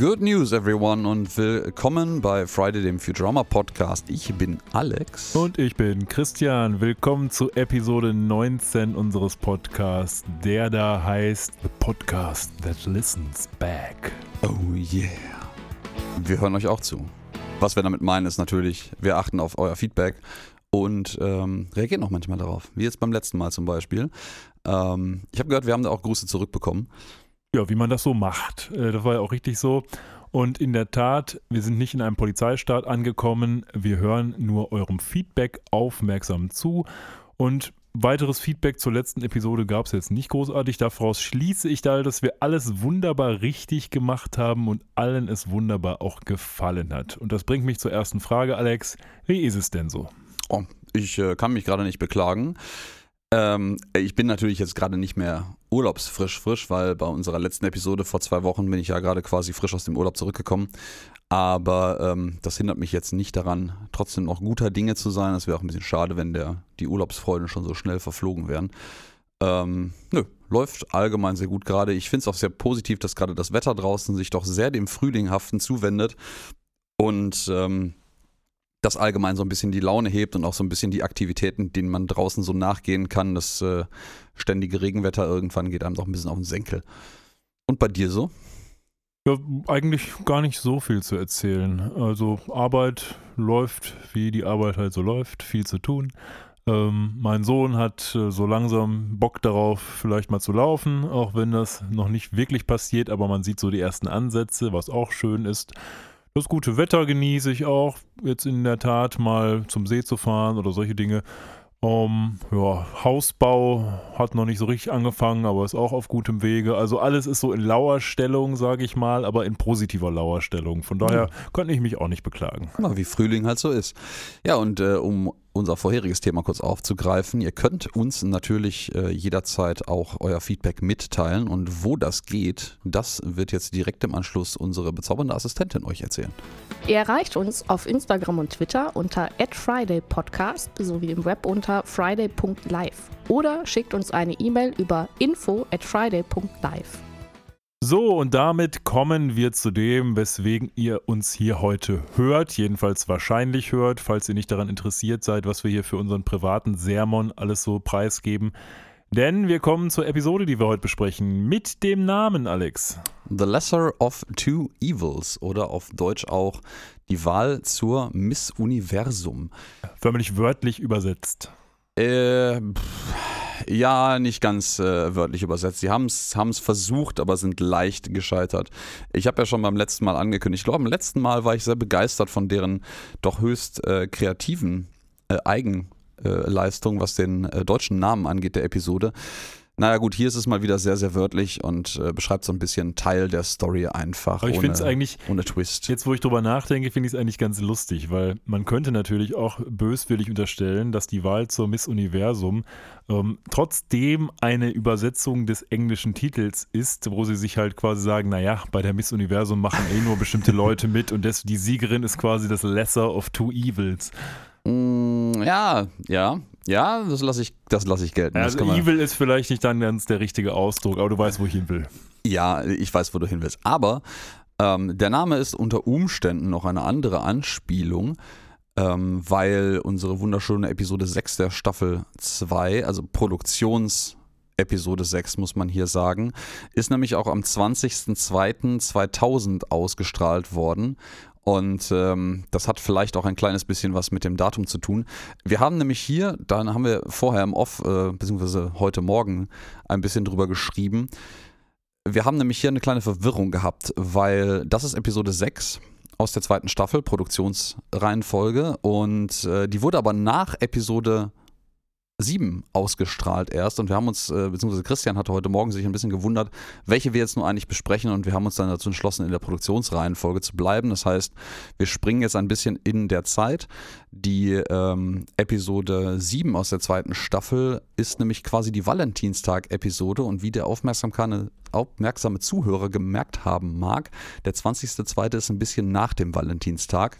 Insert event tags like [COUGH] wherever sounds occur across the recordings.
Good News, everyone, und willkommen bei Friday, dem Futurama Podcast. Ich bin Alex. Und ich bin Christian. Willkommen zu Episode 19 unseres Podcasts, der da heißt The Podcast That Listens Back. Oh yeah. Wir hören euch auch zu. Was wir damit meinen, ist natürlich, wir achten auf euer Feedback und ähm, reagieren auch manchmal darauf. Wie jetzt beim letzten Mal zum Beispiel. Ähm, ich habe gehört, wir haben da auch Grüße zurückbekommen. Ja, wie man das so macht. Äh, das war ja auch richtig so. Und in der Tat, wir sind nicht in einem Polizeistaat angekommen. Wir hören nur eurem Feedback aufmerksam zu. Und weiteres Feedback zur letzten Episode gab es jetzt nicht großartig. Daraus schließe ich da, dass wir alles wunderbar richtig gemacht haben und allen es wunderbar auch gefallen hat. Und das bringt mich zur ersten Frage, Alex. Wie ist es denn so? Oh, ich äh, kann mich gerade nicht beklagen. Ähm, ich bin natürlich jetzt gerade nicht mehr urlaubsfrisch frisch, weil bei unserer letzten Episode vor zwei Wochen bin ich ja gerade quasi frisch aus dem Urlaub zurückgekommen. Aber ähm, das hindert mich jetzt nicht daran, trotzdem noch guter Dinge zu sein. Es wäre auch ein bisschen schade, wenn der, die Urlaubsfreuden schon so schnell verflogen wären. Ähm, nö, läuft allgemein sehr gut gerade. Ich finde es auch sehr positiv, dass gerade das Wetter draußen sich doch sehr dem Frühlinghaften zuwendet. Und ähm, das allgemein so ein bisschen die Laune hebt und auch so ein bisschen die Aktivitäten, denen man draußen so nachgehen kann. Das äh, ständige Regenwetter irgendwann geht einem doch ein bisschen auf den Senkel. Und bei dir so? Ja, eigentlich gar nicht so viel zu erzählen. Also Arbeit läuft, wie die Arbeit halt so läuft, viel zu tun. Ähm, mein Sohn hat äh, so langsam Bock darauf, vielleicht mal zu laufen, auch wenn das noch nicht wirklich passiert, aber man sieht so die ersten Ansätze, was auch schön ist. Das gute Wetter genieße ich auch, jetzt in der Tat mal zum See zu fahren oder solche Dinge. Um, ja, Hausbau hat noch nicht so richtig angefangen, aber ist auch auf gutem Wege. Also alles ist so in Lauerstellung, sage ich mal, aber in positiver Lauerstellung. Von daher ja. kann ich mich auch nicht beklagen. Ja, wie Frühling halt so ist. Ja, und äh, um unser vorheriges Thema kurz aufzugreifen. Ihr könnt uns natürlich äh, jederzeit auch euer Feedback mitteilen und wo das geht, das wird jetzt direkt im Anschluss unsere bezaubernde Assistentin euch erzählen. Ihr erreicht uns auf Instagram und Twitter unter @fridaypodcast sowie im Web unter friday.live oder schickt uns eine E-Mail über info at friday.live. So, und damit kommen wir zu dem, weswegen ihr uns hier heute hört, jedenfalls wahrscheinlich hört, falls ihr nicht daran interessiert seid, was wir hier für unseren privaten Sermon alles so preisgeben. Denn wir kommen zur Episode, die wir heute besprechen, mit dem Namen, Alex. The Lesser of Two Evils oder auf Deutsch auch die Wahl zur Miss Universum. Förmlich wörtlich übersetzt. Äh, ja, nicht ganz äh, wörtlich übersetzt. Sie haben es versucht, aber sind leicht gescheitert. Ich habe ja schon beim letzten Mal angekündigt, ich glaube, beim letzten Mal war ich sehr begeistert von deren doch höchst äh, kreativen äh, Eigenleistung, was den äh, deutschen Namen angeht der Episode. Naja gut, hier ist es mal wieder sehr, sehr wörtlich und äh, beschreibt so ein bisschen Teil der Story einfach. Aber ich finde es eigentlich, ohne Twist. Jetzt, wo ich drüber nachdenke, finde ich es eigentlich ganz lustig, weil man könnte natürlich auch böswillig unterstellen, dass die Wahl zur Miss Universum ähm, trotzdem eine Übersetzung des englischen Titels ist, wo sie sich halt quasi sagen, naja, bei der Miss Universum machen eh nur bestimmte Leute mit und das, die Siegerin ist quasi das Lesser of Two Evils. Mm, ja, ja, ja, das lasse ich, das lasse ich gelten. Also Evil ist vielleicht nicht dann ganz der richtige Ausdruck, aber du weißt, wo ich hin will. Ja, ich weiß, wo du hin willst. Aber ähm, der Name ist unter Umständen noch eine andere Anspielung, ähm, weil unsere wunderschöne Episode 6 der Staffel 2, also Produktions- Episode 6, muss man hier sagen, ist nämlich auch am 20.02.2000 ausgestrahlt worden. Und ähm, das hat vielleicht auch ein kleines bisschen was mit dem Datum zu tun. Wir haben nämlich hier, da haben wir vorher im Off, äh, beziehungsweise heute Morgen ein bisschen drüber geschrieben. Wir haben nämlich hier eine kleine Verwirrung gehabt, weil das ist Episode 6 aus der zweiten Staffel, Produktionsreihenfolge. Und äh, die wurde aber nach Episode 7 ausgestrahlt erst und wir haben uns, äh, beziehungsweise Christian hatte heute Morgen sich ein bisschen gewundert, welche wir jetzt nur eigentlich besprechen und wir haben uns dann dazu entschlossen, in der Produktionsreihenfolge zu bleiben. Das heißt, wir springen jetzt ein bisschen in der Zeit. Die ähm, Episode 7 aus der zweiten Staffel ist nämlich quasi die Valentinstag-Episode und wie der aufmerksame, aufmerksame Zuhörer gemerkt haben mag, der 20.02. ist ein bisschen nach dem Valentinstag.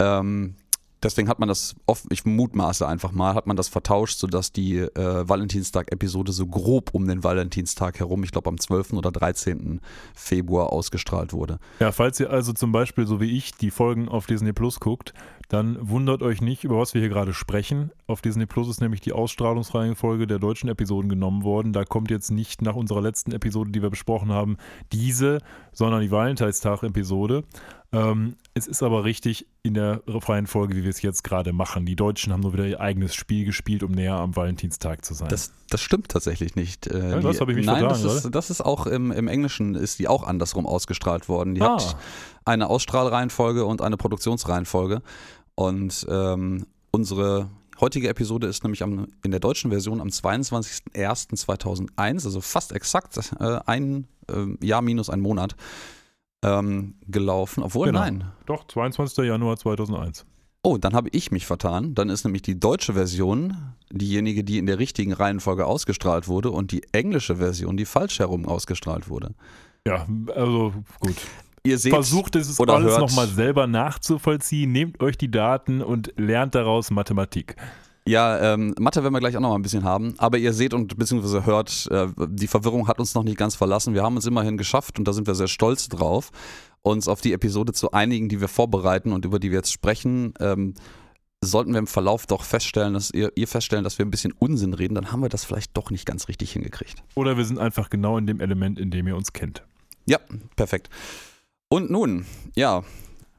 Ähm, deswegen hat man das oft, ich mutmaße einfach mal, hat man das vertauscht, sodass die äh, Valentinstag-Episode so grob um den Valentinstag herum, ich glaube am 12. oder 13. Februar ausgestrahlt wurde. Ja, falls ihr also zum Beispiel, so wie ich, die Folgen auf Disney Plus guckt, dann wundert euch nicht, über was wir hier gerade sprechen. Auf Disney Plus ist nämlich die Ausstrahlungsreihenfolge der deutschen Episoden genommen worden. Da kommt jetzt nicht nach unserer letzten Episode, die wir besprochen haben, diese, sondern die Valentinstag-Episode. Ähm, es ist aber richtig in der Reihenfolge, wie wir es jetzt gerade machen. Die Deutschen haben nur wieder ihr eigenes Spiel gespielt, um näher am Valentinstag zu sein. Das, das stimmt tatsächlich nicht. Äh, Ja, das die- habe ich mich Nein, vertan, das ist, das ist auch im, im Englischen ist die auch andersrum ausgestrahlt worden. Die Ah. hat eine Ausstrahlreihenfolge und eine Produktionsreihenfolge. Und ähm, unsere heutige Episode ist nämlich am, in der deutschen Version am 22.01.2001, also fast exakt äh, ein äh, Jahr minus ein Monat ähm, gelaufen. Obwohl, Genau. nein. Doch, 22. Januar 2001. Oh, dann habe ich mich vertan. Dann ist nämlich die deutsche Version diejenige, die in der richtigen Reihenfolge ausgestrahlt wurde und die englische Version, die falsch herum ausgestrahlt wurde. Ja, also gut. Ihr seht, Versucht es oder alles nochmal selber nachzuvollziehen. Nehmt euch die Daten und lernt daraus Mathematik. Ja, ähm, Mathe werden wir gleich auch noch mal ein bisschen haben, aber ihr seht und beziehungsweise hört, äh, die Verwirrung hat uns noch nicht ganz verlassen. Wir haben uns immerhin geschafft und da sind wir sehr stolz drauf, uns auf die Episode zu einigen, die wir vorbereiten und über die wir jetzt sprechen. Ähm, sollten wir im Verlauf doch feststellen, dass ihr, ihr feststellen, dass wir ein bisschen Unsinn reden, dann haben wir das vielleicht doch nicht ganz richtig hingekriegt. Oder wir sind einfach genau in dem Element, in dem ihr uns kennt. Ja, perfekt. Und nun, ja,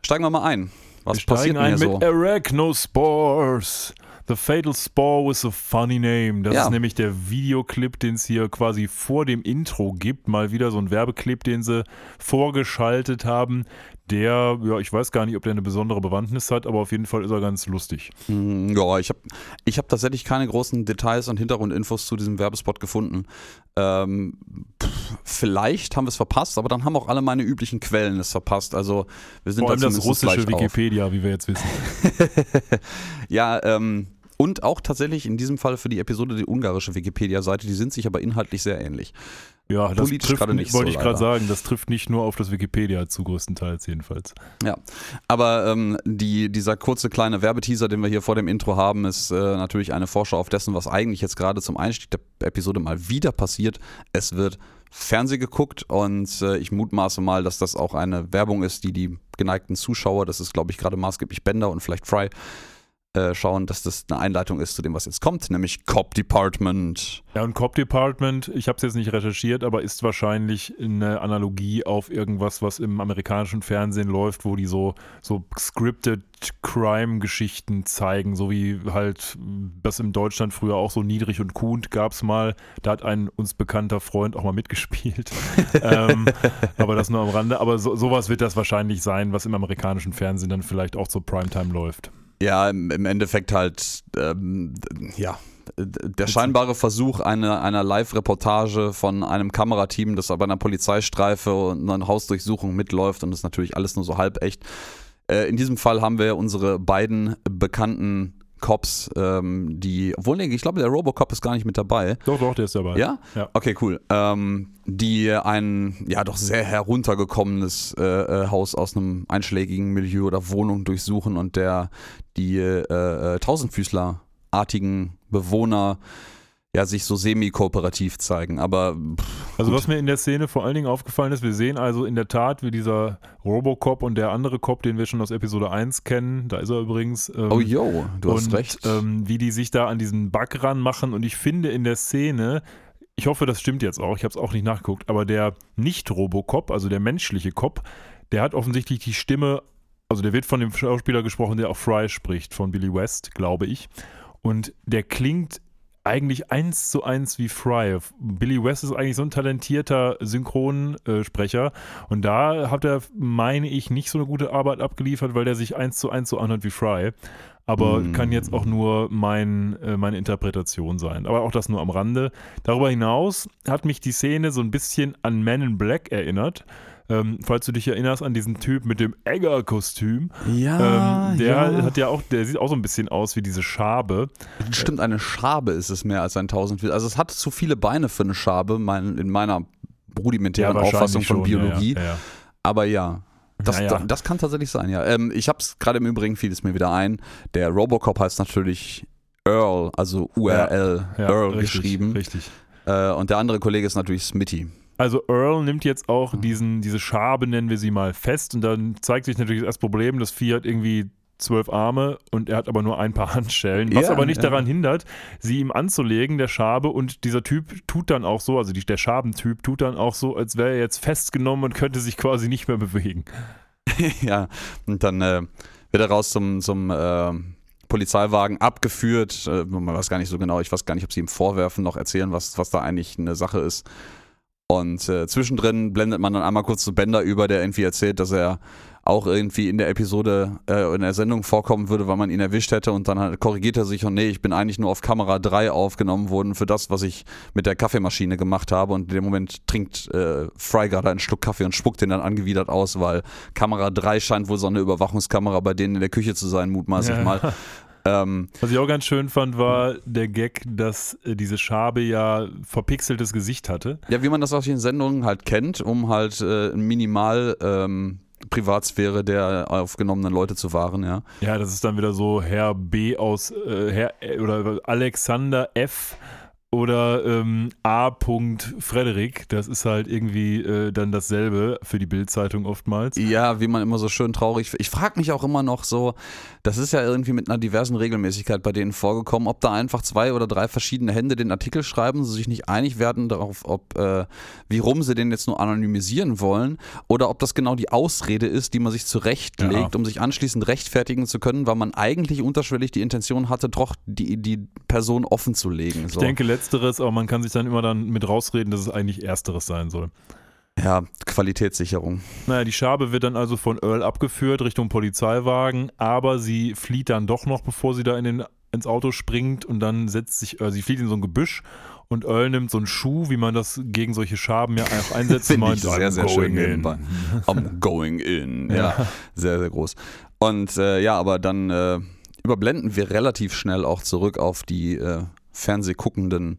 steigen wir mal ein. Was wir passiert steigen ein hier mit so? Arachnospores. The Fatal Spore with a funny name. Das Ja. ist nämlich der Videoclip, den es hier quasi vor dem Intro gibt. Mal wieder so ein Werbeclip, den sie vorgeschaltet haben. Der, ja, ich weiß gar nicht, ob der eine besondere Bewandtnis hat, aber auf jeden Fall ist er ganz lustig. Hm, Ja, ich habe ich hab tatsächlich keine großen Details und Hintergrundinfos zu diesem Werbespot gefunden. Ähm, pff, vielleicht haben wir es verpasst, aber dann haben auch alle meine üblichen Quellen es verpasst. Also wir sind Vor allem da das russische gleich auf. Wikipedia, wie wir jetzt wissen. [LAUGHS] ja, ähm, und auch tatsächlich in diesem Fall für die Episode die ungarische Wikipedia-Seite, die sind sich aber inhaltlich sehr ähnlich. Ja, das trifft, nicht wollte so, ich gerade sagen, das trifft nicht nur auf das Wikipedia zu, größtenteils jedenfalls. Ja, aber ähm, die, dieser kurze kleine Werbeteaser, den wir hier vor dem Intro haben, ist äh, natürlich eine Vorschau auf dessen, was eigentlich jetzt gerade zum Einstieg der Episode mal wieder passiert. Es wird Fernseh geguckt und äh, ich mutmaße mal, dass das auch eine Werbung ist, die die geneigten Zuschauer, das ist glaube ich gerade maßgeblich Bender und vielleicht Fry, äh, schauen, dass das eine Einleitung ist zu dem, was jetzt kommt, nämlich Cop Department. Ja, und Cop Department, ich habe es jetzt nicht recherchiert, aber ist wahrscheinlich eine Analogie auf irgendwas, was im amerikanischen Fernsehen läuft, wo die so, so scripted Crime-Geschichten zeigen, so wie halt das in Deutschland früher auch so niedrig und Kuhn gab es mal. Da hat ein uns bekannter Freund auch mal mitgespielt. [LAUGHS] ähm, aber das nur am Rande. Aber so, sowas wird das wahrscheinlich sein, was im amerikanischen Fernsehen dann vielleicht auch zur Primetime läuft. Ja, im, Endeffekt halt, ähm, ja, der scheinbare Versuch einer, einer Live-Reportage von einem Kamerateam, das bei einer Polizeistreife und einer Hausdurchsuchung mitläuft und das ist natürlich alles nur so halb echt. Äh, in diesem Fall haben wir unsere beiden bekannten Cops, ähm, die, obwohl, nee, ich glaube, der Robocop ist gar nicht mit dabei. Doch, doch, der ist dabei. Ja? Ja. Okay, cool. Ähm, die ein, ja, doch sehr heruntergekommenes äh, äh, Haus aus einem einschlägigen Milieu oder Wohnung durchsuchen und der die äh, äh, Tausendfüßler-artigen Bewohner ja sich so semi-kooperativ zeigen. Aber pff, Also Gut. was mir in der Szene vor allen Dingen aufgefallen ist, wir sehen also in der Tat, wie dieser Robocop und der andere Cop, den wir schon aus Episode 1 kennen, da ist er übrigens. ähm, oh yo, du hast und, recht. Ähm, wie die sich da an diesen Bug ranmachen und ich finde in der Szene, ich hoffe, das stimmt jetzt auch, ich habe es auch nicht nachgeguckt, aber der Nicht-Robocop, also der menschliche Cop, der hat offensichtlich die Stimme, also der wird von dem Schauspieler gesprochen, der auch Fry spricht, von Billy West, glaube ich. Und der klingt eigentlich eins zu eins wie Fry. Billy West ist eigentlich so ein talentierter Synchronsprecher und da hat er, meine ich, nicht so eine gute Arbeit abgeliefert, weil der sich eins zu eins so anhört wie Fry. Aber Mm. kann jetzt auch nur mein, äh, meine Interpretation sein. Aber auch das nur am Rande. Darüber hinaus hat mich die Szene so ein bisschen an Men in Black erinnert. Ähm, falls du dich erinnerst an diesen Typ mit dem Egger-Kostüm. ja, ähm, der ja. hat ja auch, der sieht auch so ein bisschen aus wie diese Schabe. Stimmt, eine Schabe ist es mehr als ein Tausendfüßler. Also es hat zu viele Beine für eine Schabe, mein, in meiner rudimentären wahrscheinlich Auffassung von schon, Biologie. Ja, ja, ja. Aber ja, Das, Naja. das kann tatsächlich sein, ja. Ähm, ich habe es gerade im Übrigen, fiel es mir wieder ein. Der Robocop heißt natürlich Earl, also URL, Ja, Earl richtig, geschrieben. Richtig. Äh, und der andere Kollege ist natürlich Smitty. Also Earl nimmt jetzt auch diesen, diese Schabe, nennen wir sie mal, fest und dann zeigt sich natürlich das Problem, das Vieh hat irgendwie zwölf Arme und er hat aber nur ein paar Handschellen, was Ja, aber nicht ja. daran hindert, sie ihm anzulegen, der Schabe und dieser Typ tut dann auch so, also die, der Schabentyp tut dann auch so, als wäre er jetzt festgenommen und könnte sich quasi nicht mehr bewegen. [LAUGHS] ja, und dann äh, wird er raus zum, zum äh, Polizeiwagen abgeführt. Äh, man weiß gar nicht so genau, ich weiß gar nicht, ob sie ihm vorwerfen, noch erzählen, was, was da eigentlich eine Sache ist. Und äh, zwischendrin blendet man dann einmal kurz zu Bender über, der irgendwie erzählt, dass er auch irgendwie in der Episode, äh, in der Sendung vorkommen würde, weil man ihn erwischt hätte und dann halt korrigiert er sich und nee, ich bin eigentlich nur auf Kamera 3 aufgenommen worden für das, was ich mit der Kaffeemaschine gemacht habe und in dem Moment trinkt äh, Fry gerade einen Schluck Kaffee und spuckt den dann angewidert aus, weil Kamera 3 scheint wohl so eine Überwachungskamera bei denen in der Küche zu sein, mutmaßlich Ja. mal. [LAUGHS] Ähm, Was ich auch ganz schön fand, war der Gag, dass äh, diese Schabe ja verpixeltes Gesicht hatte. ja, wie man das aus den Sendungen halt kennt, um halt äh, minimal ähm, Privatsphäre der aufgenommenen Leute zu wahren, ja. Ja, das ist dann wieder so Herr B aus äh, Herr äh, oder Alexander F oder ähm, A. Frederik. Das ist halt irgendwie äh, dann dasselbe für die Bildzeitung oftmals. Ja, wie man immer so schön traurig. Ich frage mich auch immer noch so, das ist ja irgendwie mit einer diversen Regelmäßigkeit bei denen vorgekommen, ob da einfach zwei oder drei verschiedene Hände den Artikel schreiben, sich nicht einig werden darauf, ob äh, wie rum sie den jetzt nur anonymisieren wollen oder ob das genau die Ausrede ist, die man sich zurechtlegt, Ja. um sich anschließend rechtfertigen zu können, weil man eigentlich unterschwellig die Intention hatte, doch die, die Person offen zu legen. So. Ich denke letzteres, aber man kann sich dann immer dann mit rausreden, dass es eigentlich ersteres sein soll. ja, Qualitätssicherung. Naja, die Schabe wird dann also von Earl abgeführt Richtung Polizeiwagen, aber sie flieht dann doch noch, bevor sie da in den, ins Auto springt und dann setzt sich, äh, sie flieht in so ein Gebüsch und Earl nimmt so einen Schuh, wie man das gegen solche Schaben ja auch einsetzt. Finde ich sehr, "I'm sehr schön in." nebenbei. I'm going in. Ja, Ja. sehr, sehr groß. Und äh, ja, aber dann äh, überblenden wir relativ schnell auch zurück auf die äh, fernsehguckenden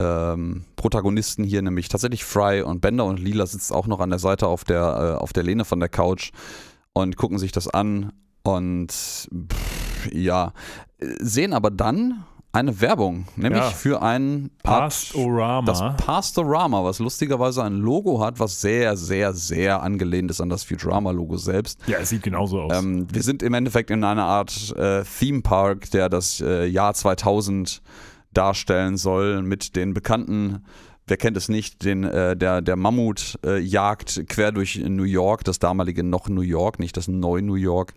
ähm, Protagonisten hier, nämlich tatsächlich Fry und Bender und Lila sitzt auch noch an der Seite auf der, äh, auf der Lehne von der Couch und gucken sich das an und pff, ja, äh, sehen aber dann eine Werbung, nämlich Ja. für ein Pastorama. das Pastorama, was lustigerweise ein Logo hat, was sehr, sehr, sehr angelehnt ist an das Futurama-Logo selbst. ja, es sieht genauso aus. Ähm, wir sind im Endeffekt in einer Art äh, Theme Park, der das äh, Jahr 2000 darstellen soll, mit den bekannten, wer kennt es nicht, den, äh, der, der Mammut äh, jagt quer durch New York, das damalige noch New York, nicht das neue New York.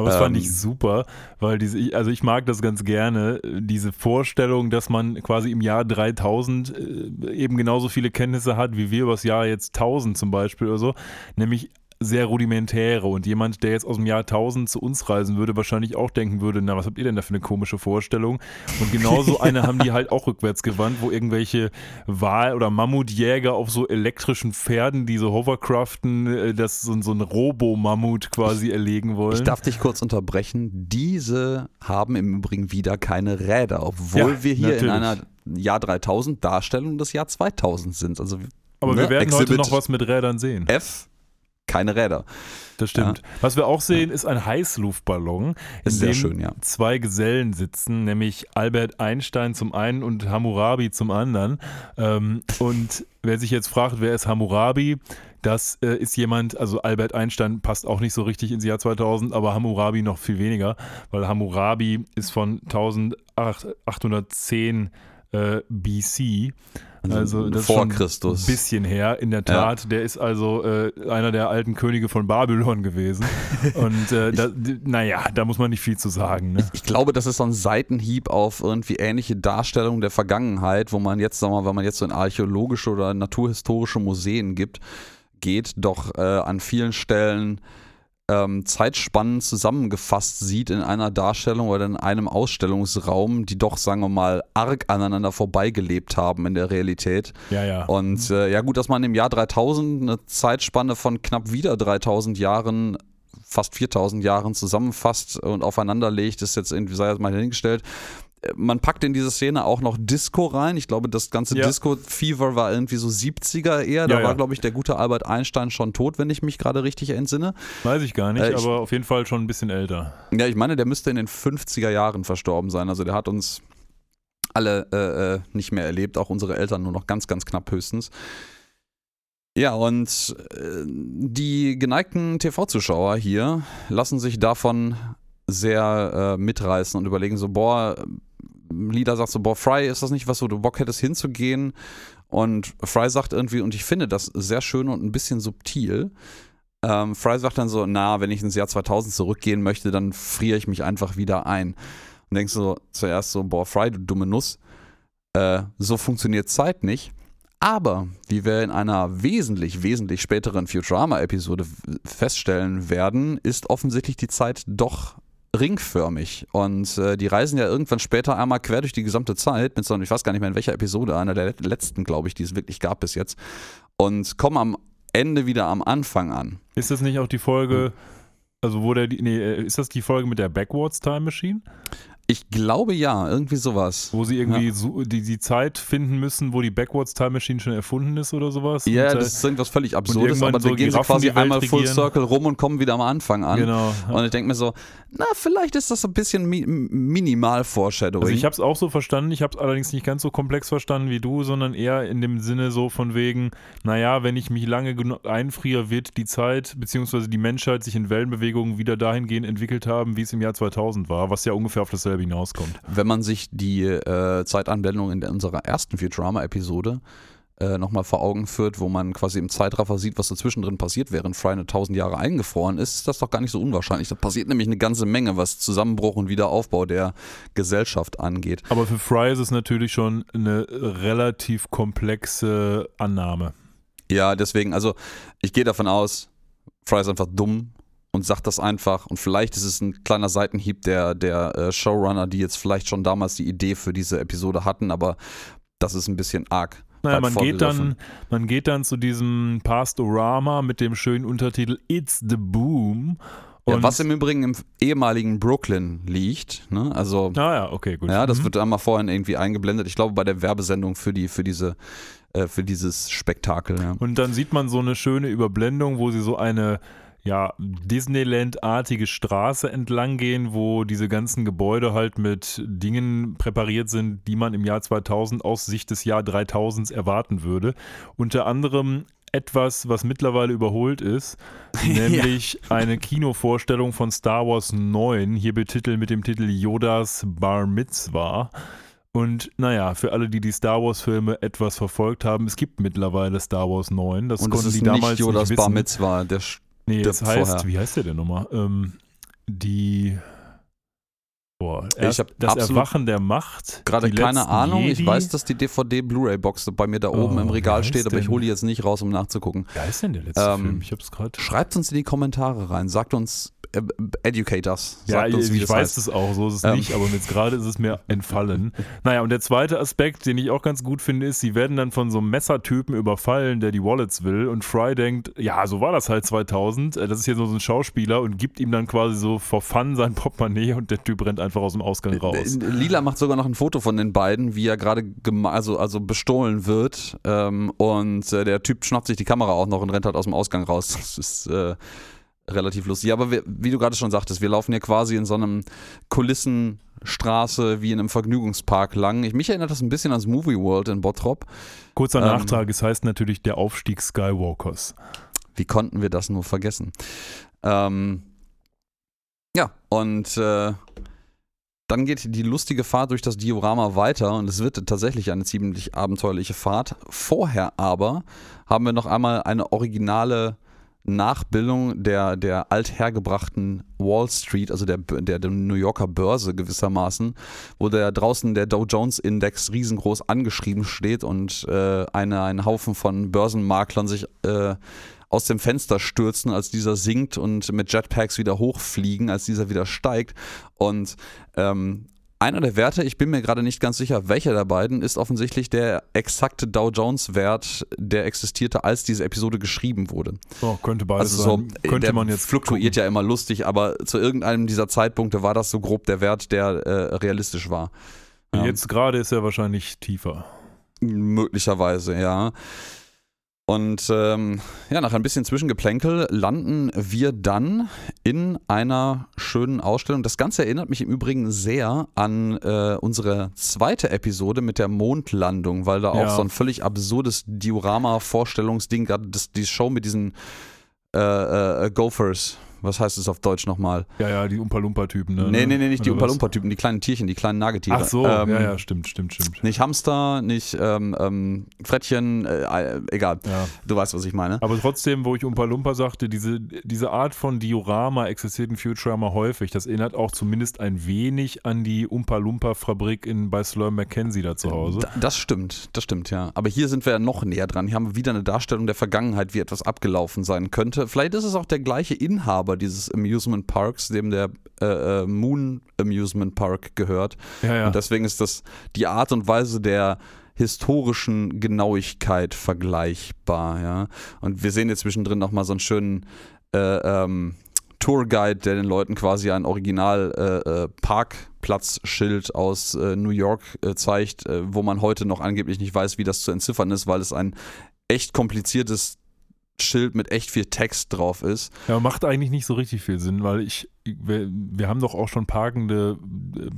Aber das fand ähm, ich super, weil diese, also ich mag das ganz gerne, äh, diese Vorstellung, dass man quasi im Jahr 3000 äh, eben genauso viele Kenntnisse hat, wie wir über das Jahr jetzt 1000 zum Beispiel oder so, nämlich sehr rudimentäre und jemand, der jetzt aus dem Jahr 1000 zu uns reisen würde, wahrscheinlich auch denken würde, na, was habt ihr denn da für eine komische Vorstellung? Und genauso [LAUGHS] eine haben die halt auch rückwärts gewandt, wo irgendwelche Wal- oder Mammutjäger auf so elektrischen Pferden, die so hovercraften, äh, das so, so ein Robo-Mammut quasi erlegen wollen. Ich darf dich kurz unterbrechen. Diese haben im Übrigen wieder keine Räder, obwohl Ja, wir hier in natürlich. einer Jahr 3000 Darstellung des Jahr 2000 sind. Also Aber ne, wir werden heute Exhibit noch was mit Rädern sehen. F, keine Räder. Das stimmt. Was wir auch sehen, ist ein Heißluftballon, in dem schön, ja. zwei Gesellen sitzen, nämlich Albert Einstein zum einen und Hammurabi zum anderen. Ähm, und wer sich jetzt fragt, wer ist Hammurabi? Das äh, ist jemand, also Albert Einstein passt auch nicht so richtig ins Jahr 2000, aber Hammurabi noch viel weniger, weil Hammurabi ist von 1810 äh, BC. Also das ist vor schon Christus. Ein bisschen her, in der Tat. Der ist also äh, einer der alten Könige von Babylon gewesen. [LAUGHS] Und äh, da, naja, da muss man nicht viel zu sagen. Ne? Ich glaube, das ist so ein Seitenhieb auf irgendwie ähnliche Darstellungen der Vergangenheit, wo man jetzt, sagen wir mal, wenn man jetzt so in archäologische oder naturhistorische Museen gibt, geht, doch äh, an vielen Stellen ähm, Zeitspannen zusammengefasst sieht in einer Darstellung oder in einem Ausstellungsraum, die doch, sagen wir mal, arg aneinander vorbeigelebt haben in der Realität. Ja, ja. Und äh, ja gut, dass man im Jahr 3000 eine Zeitspanne von knapp wieder 3000 Jahren, fast 4000 Jahren zusammenfasst und aufeinander legt, ist jetzt irgendwie, sei jetzt mal hingestellt. Man packt in diese Szene auch noch Disco rein. Ich glaube, das ganze Ja. Disco-Fever war irgendwie so 70er eher. Da Ja, ja. war, glaube ich, der gute Albert Einstein schon tot, wenn ich mich gerade richtig entsinne. Weiß ich gar nicht, Äh, ich- aber auf jeden Fall schon ein bisschen älter. Ja, ich meine, der müsste in den 50er Jahren verstorben sein. Also der hat uns alle äh, äh, nicht mehr erlebt, auch unsere Eltern nur noch ganz, ganz knapp höchstens. Ja, und äh, die geneigten TV-Zuschauer hier lassen sich davon sehr äh, mitreißen und überlegen so, boah, Lida sagt so, boah, Fry, ist das nicht was, wo du Bock hättest hinzugehen? Und Fry sagt irgendwie, und ich finde das sehr schön und ein bisschen subtil, ähm, Fry sagt dann so, na, wenn ich ins Jahr 2000 zurückgehen möchte, dann friere ich mich einfach wieder ein. Und denkst so zuerst so, boah, Fry, du dumme Nuss, äh, so funktioniert Zeit nicht. Aber, wie wir in einer wesentlich, wesentlich späteren Futurama-Episode feststellen werden, ist offensichtlich die Zeit doch ringförmig. Und äh, die reisen ja irgendwann später einmal quer durch die gesamte Zeit, mit so, ich weiß gar nicht mehr in welcher Episode, einer der let- letzten, glaube ich, die es wirklich gab bis jetzt, und kommen am Ende wieder am Anfang an. Ist das nicht auch die Folge, also wo der, nee, äh, ist das die Folge mit der Backwards Time Machine? Ich glaube ja, irgendwie sowas. Wo sie irgendwie so, die, die Zeit finden müssen, wo die Backwards Time Machine schon erfunden ist oder sowas? Ja, Und, äh, das ist irgendwas völlig Absurdes, aber so dann gehen sie quasi einmal Full regieren. Circle rum und kommen wieder am Anfang an. Genau. Und ich denke mir so, na, vielleicht ist das ein bisschen mi minimal Foreshadowing. Also ich habe es auch so verstanden, ich habe es allerdings nicht ganz so komplex verstanden wie du, sondern eher in dem Sinne so von wegen, naja, wenn ich mich lange genug einfriere, wird die Zeit bzw. die Menschheit sich in Wellenbewegungen wieder dahingehend entwickelt haben, wie es im Jahr 2000 war, was ja ungefähr auf dasselbe hinauskommt. Wenn man sich die äh, Zeitanblendung in unserer ersten Futurama-Episode äh, nochmal vor Augen führt, wo man quasi im Zeitraffer sieht, was so zwischendrin passiert, während Fry eine tausend Jahre eingefroren ist, ist das doch gar nicht so unwahrscheinlich. Da passiert nämlich eine ganze Menge, was Zusammenbruch und Wiederaufbau der Gesellschaft angeht. Aber für Fry ist es natürlich schon eine relativ komplexe Annahme. Ja, deswegen, also ich gehe davon aus, Fry ist einfach dumm und sagt das einfach. Und vielleicht ist es ein kleiner Seitenhieb der, der äh, Showrunner, die jetzt vielleicht schon damals die Idee für diese Episode hatten, aber das ist ein bisschen arg. Naja, man geht, dann, man geht dann zu diesem Pastorama mit dem schönen Untertitel It's the Boom. Ja, was im Übrigen im ehemaligen Brooklyn liegt. Ne? Also, Ah ja, okay, gut. ja, das Mhm. wird einmal vorhin irgendwie eingeblendet. Ich glaube, bei der Werbesendung für, die, für, diese, äh, für dieses Spektakel. Ja. Und dann sieht man so eine schöne Überblendung, wo sie so eine ja, Disneyland-artige Straße entlang gehen, wo diese ganzen Gebäude halt mit Dingen präpariert sind, die man im Jahr 2000 aus Sicht des Jahr 3000 erwarten würde. Unter anderem etwas, was mittlerweile überholt ist, [LAUGHS] nämlich eine Kinovorstellung von Star Wars 9, hier betitelt mit dem Titel Yodas Bar Mitzvah. Und naja, für alle, die die Star Wars-Filme etwas verfolgt haben, es gibt mittlerweile Star Wars 9. Das Und es konnten ist die damals nicht Jodas nicht Bar. Mitzvah. Der, Nee, das heißt, vorher. wie heißt der denn nochmal? Ähm, die. Boah, erst hab das Erwachen der Macht. Gerade keine Ahnung. Jedi. Ich weiß, dass die DVD-Blu-ray-Box bei mir da oben Oh, im Regal steht, aber ich hole die jetzt nicht raus, um nachzugucken. Wer ist denn der letzte Ähm, Film? Ich hab's gerade. Schreibt uns in die Kommentare rein. Sagt uns, educate us. Ja, uns, ich, ich weiß heißt. es auch, so ist es Ähm. nicht, aber jetzt gerade ist es mir entfallen. [LAUGHS] Naja, und der zweite Aspekt, den ich auch ganz gut finde, ist, sie werden dann von so einem Messertypen überfallen, der die Wallets will und Fry denkt, ja, so war das halt 2000, äh, das ist hier so ein Schauspieler und gibt ihm dann quasi so for fun sein Portemonnaie und der Typ rennt einfach aus dem Ausgang raus. Äh, Lila macht sogar noch ein Foto von den beiden, wie er gerade also, also bestohlen wird. Ähm, und äh, der Typ schnappt sich die Kamera auch noch und rennt halt aus dem Ausgang raus. Das ist äh, relativ lustig. Aber wir, wie du gerade schon sagtest, wir laufen hier quasi in so einem Kulissenstraße wie in einem Vergnügungspark lang. Ich, mich erinnert das ein bisschen ans Movie World in Bottrop. Kurzer Ähm. Nachtrag, es heißt natürlich der Aufstieg Skywalkers. Wie konnten wir das nur vergessen? Ähm, ja, und äh, dann geht die lustige Fahrt durch das Diorama weiter und es wird tatsächlich eine ziemlich abenteuerliche Fahrt. Vorher aber haben wir noch einmal eine originale Nachbildung der, der althergebrachten Wall Street, also der, der, der New Yorker Börse gewissermaßen, wo der draußen der Dow Jones Index riesengroß angeschrieben steht und äh, eine, ein Haufen von Börsenmaklern sich äh, aus dem Fenster stürzen, als dieser sinkt und mit Jetpacks wieder hochfliegen, als dieser wieder steigt. Und ähm, einer der Werte, ich bin mir gerade nicht ganz sicher, welcher der beiden, ist offensichtlich der exakte Dow Jones Wert, der existierte, als diese Episode geschrieben wurde. Oh, könnte beides Also so, sein. Könnte der man jetzt fluktuiert ja immer lustig, aber zu irgendeinem dieser Zeitpunkte war das so grob der Wert, der äh, realistisch war. Jetzt gerade ist er wahrscheinlich tiefer. Möglicherweise, ja. Und ähm, ja, nach ein bisschen Zwischengeplänkel landen wir dann in einer schönen Ausstellung. Das Ganze erinnert mich im Übrigen sehr an äh, unsere zweite Episode mit der Mondlandung, weil da auch Ja. so ein völlig absurdes Diorama-Vorstellungsding, gerade das- die Show mit diesen äh, äh, Gophers. Was heißt es auf Deutsch nochmal? Ja, ja, die Umpa-Lumpa-Typen. Ne? Nee, nee, nee, nicht die Oder was? Umpa-Lumpa-Typen, die kleinen Tierchen, die kleinen Nagetiere. Ach so, Ähm, ja, ja, stimmt, stimmt, stimmt. Nicht Hamster, nicht ähm, ähm, Frettchen, äh, äh, egal. Ja. Du weißt, was ich meine. Aber trotzdem, wo ich Umpa Lumpa sagte, diese, diese Art von Diorama existiert in Futurama häufig. Das erinnert auch zumindest ein wenig an die Umpa Lumpa Fabrik in, bei Slur Mackenzie da zu Hause. Da- Das stimmt, das stimmt, ja. Aber hier sind wir ja noch näher dran. Hier haben wir wieder eine Darstellung der Vergangenheit, wie etwas abgelaufen sein könnte. Vielleicht ist es auch der gleiche Inhaber dieses Amusement Parks, dem der äh, äh, Moon Amusement Park gehört. Ja, ja. Und deswegen ist das die Art und Weise der historischen Genauigkeit vergleichbar, ja. Und wir sehen jetzt zwischendrin nochmal so einen schönen äh, ähm, Tourguide, der den Leuten quasi ein Original äh, äh, Parkplatzschild aus äh, New York äh, zeigt, äh, wo man heute noch angeblich nicht weiß, wie das zu entziffern ist, weil es ein echt kompliziertes Schild mit echt viel Text drauf ist. Ja, macht eigentlich nicht so richtig viel Sinn, weil ich, wir, wir haben doch auch schon parkende,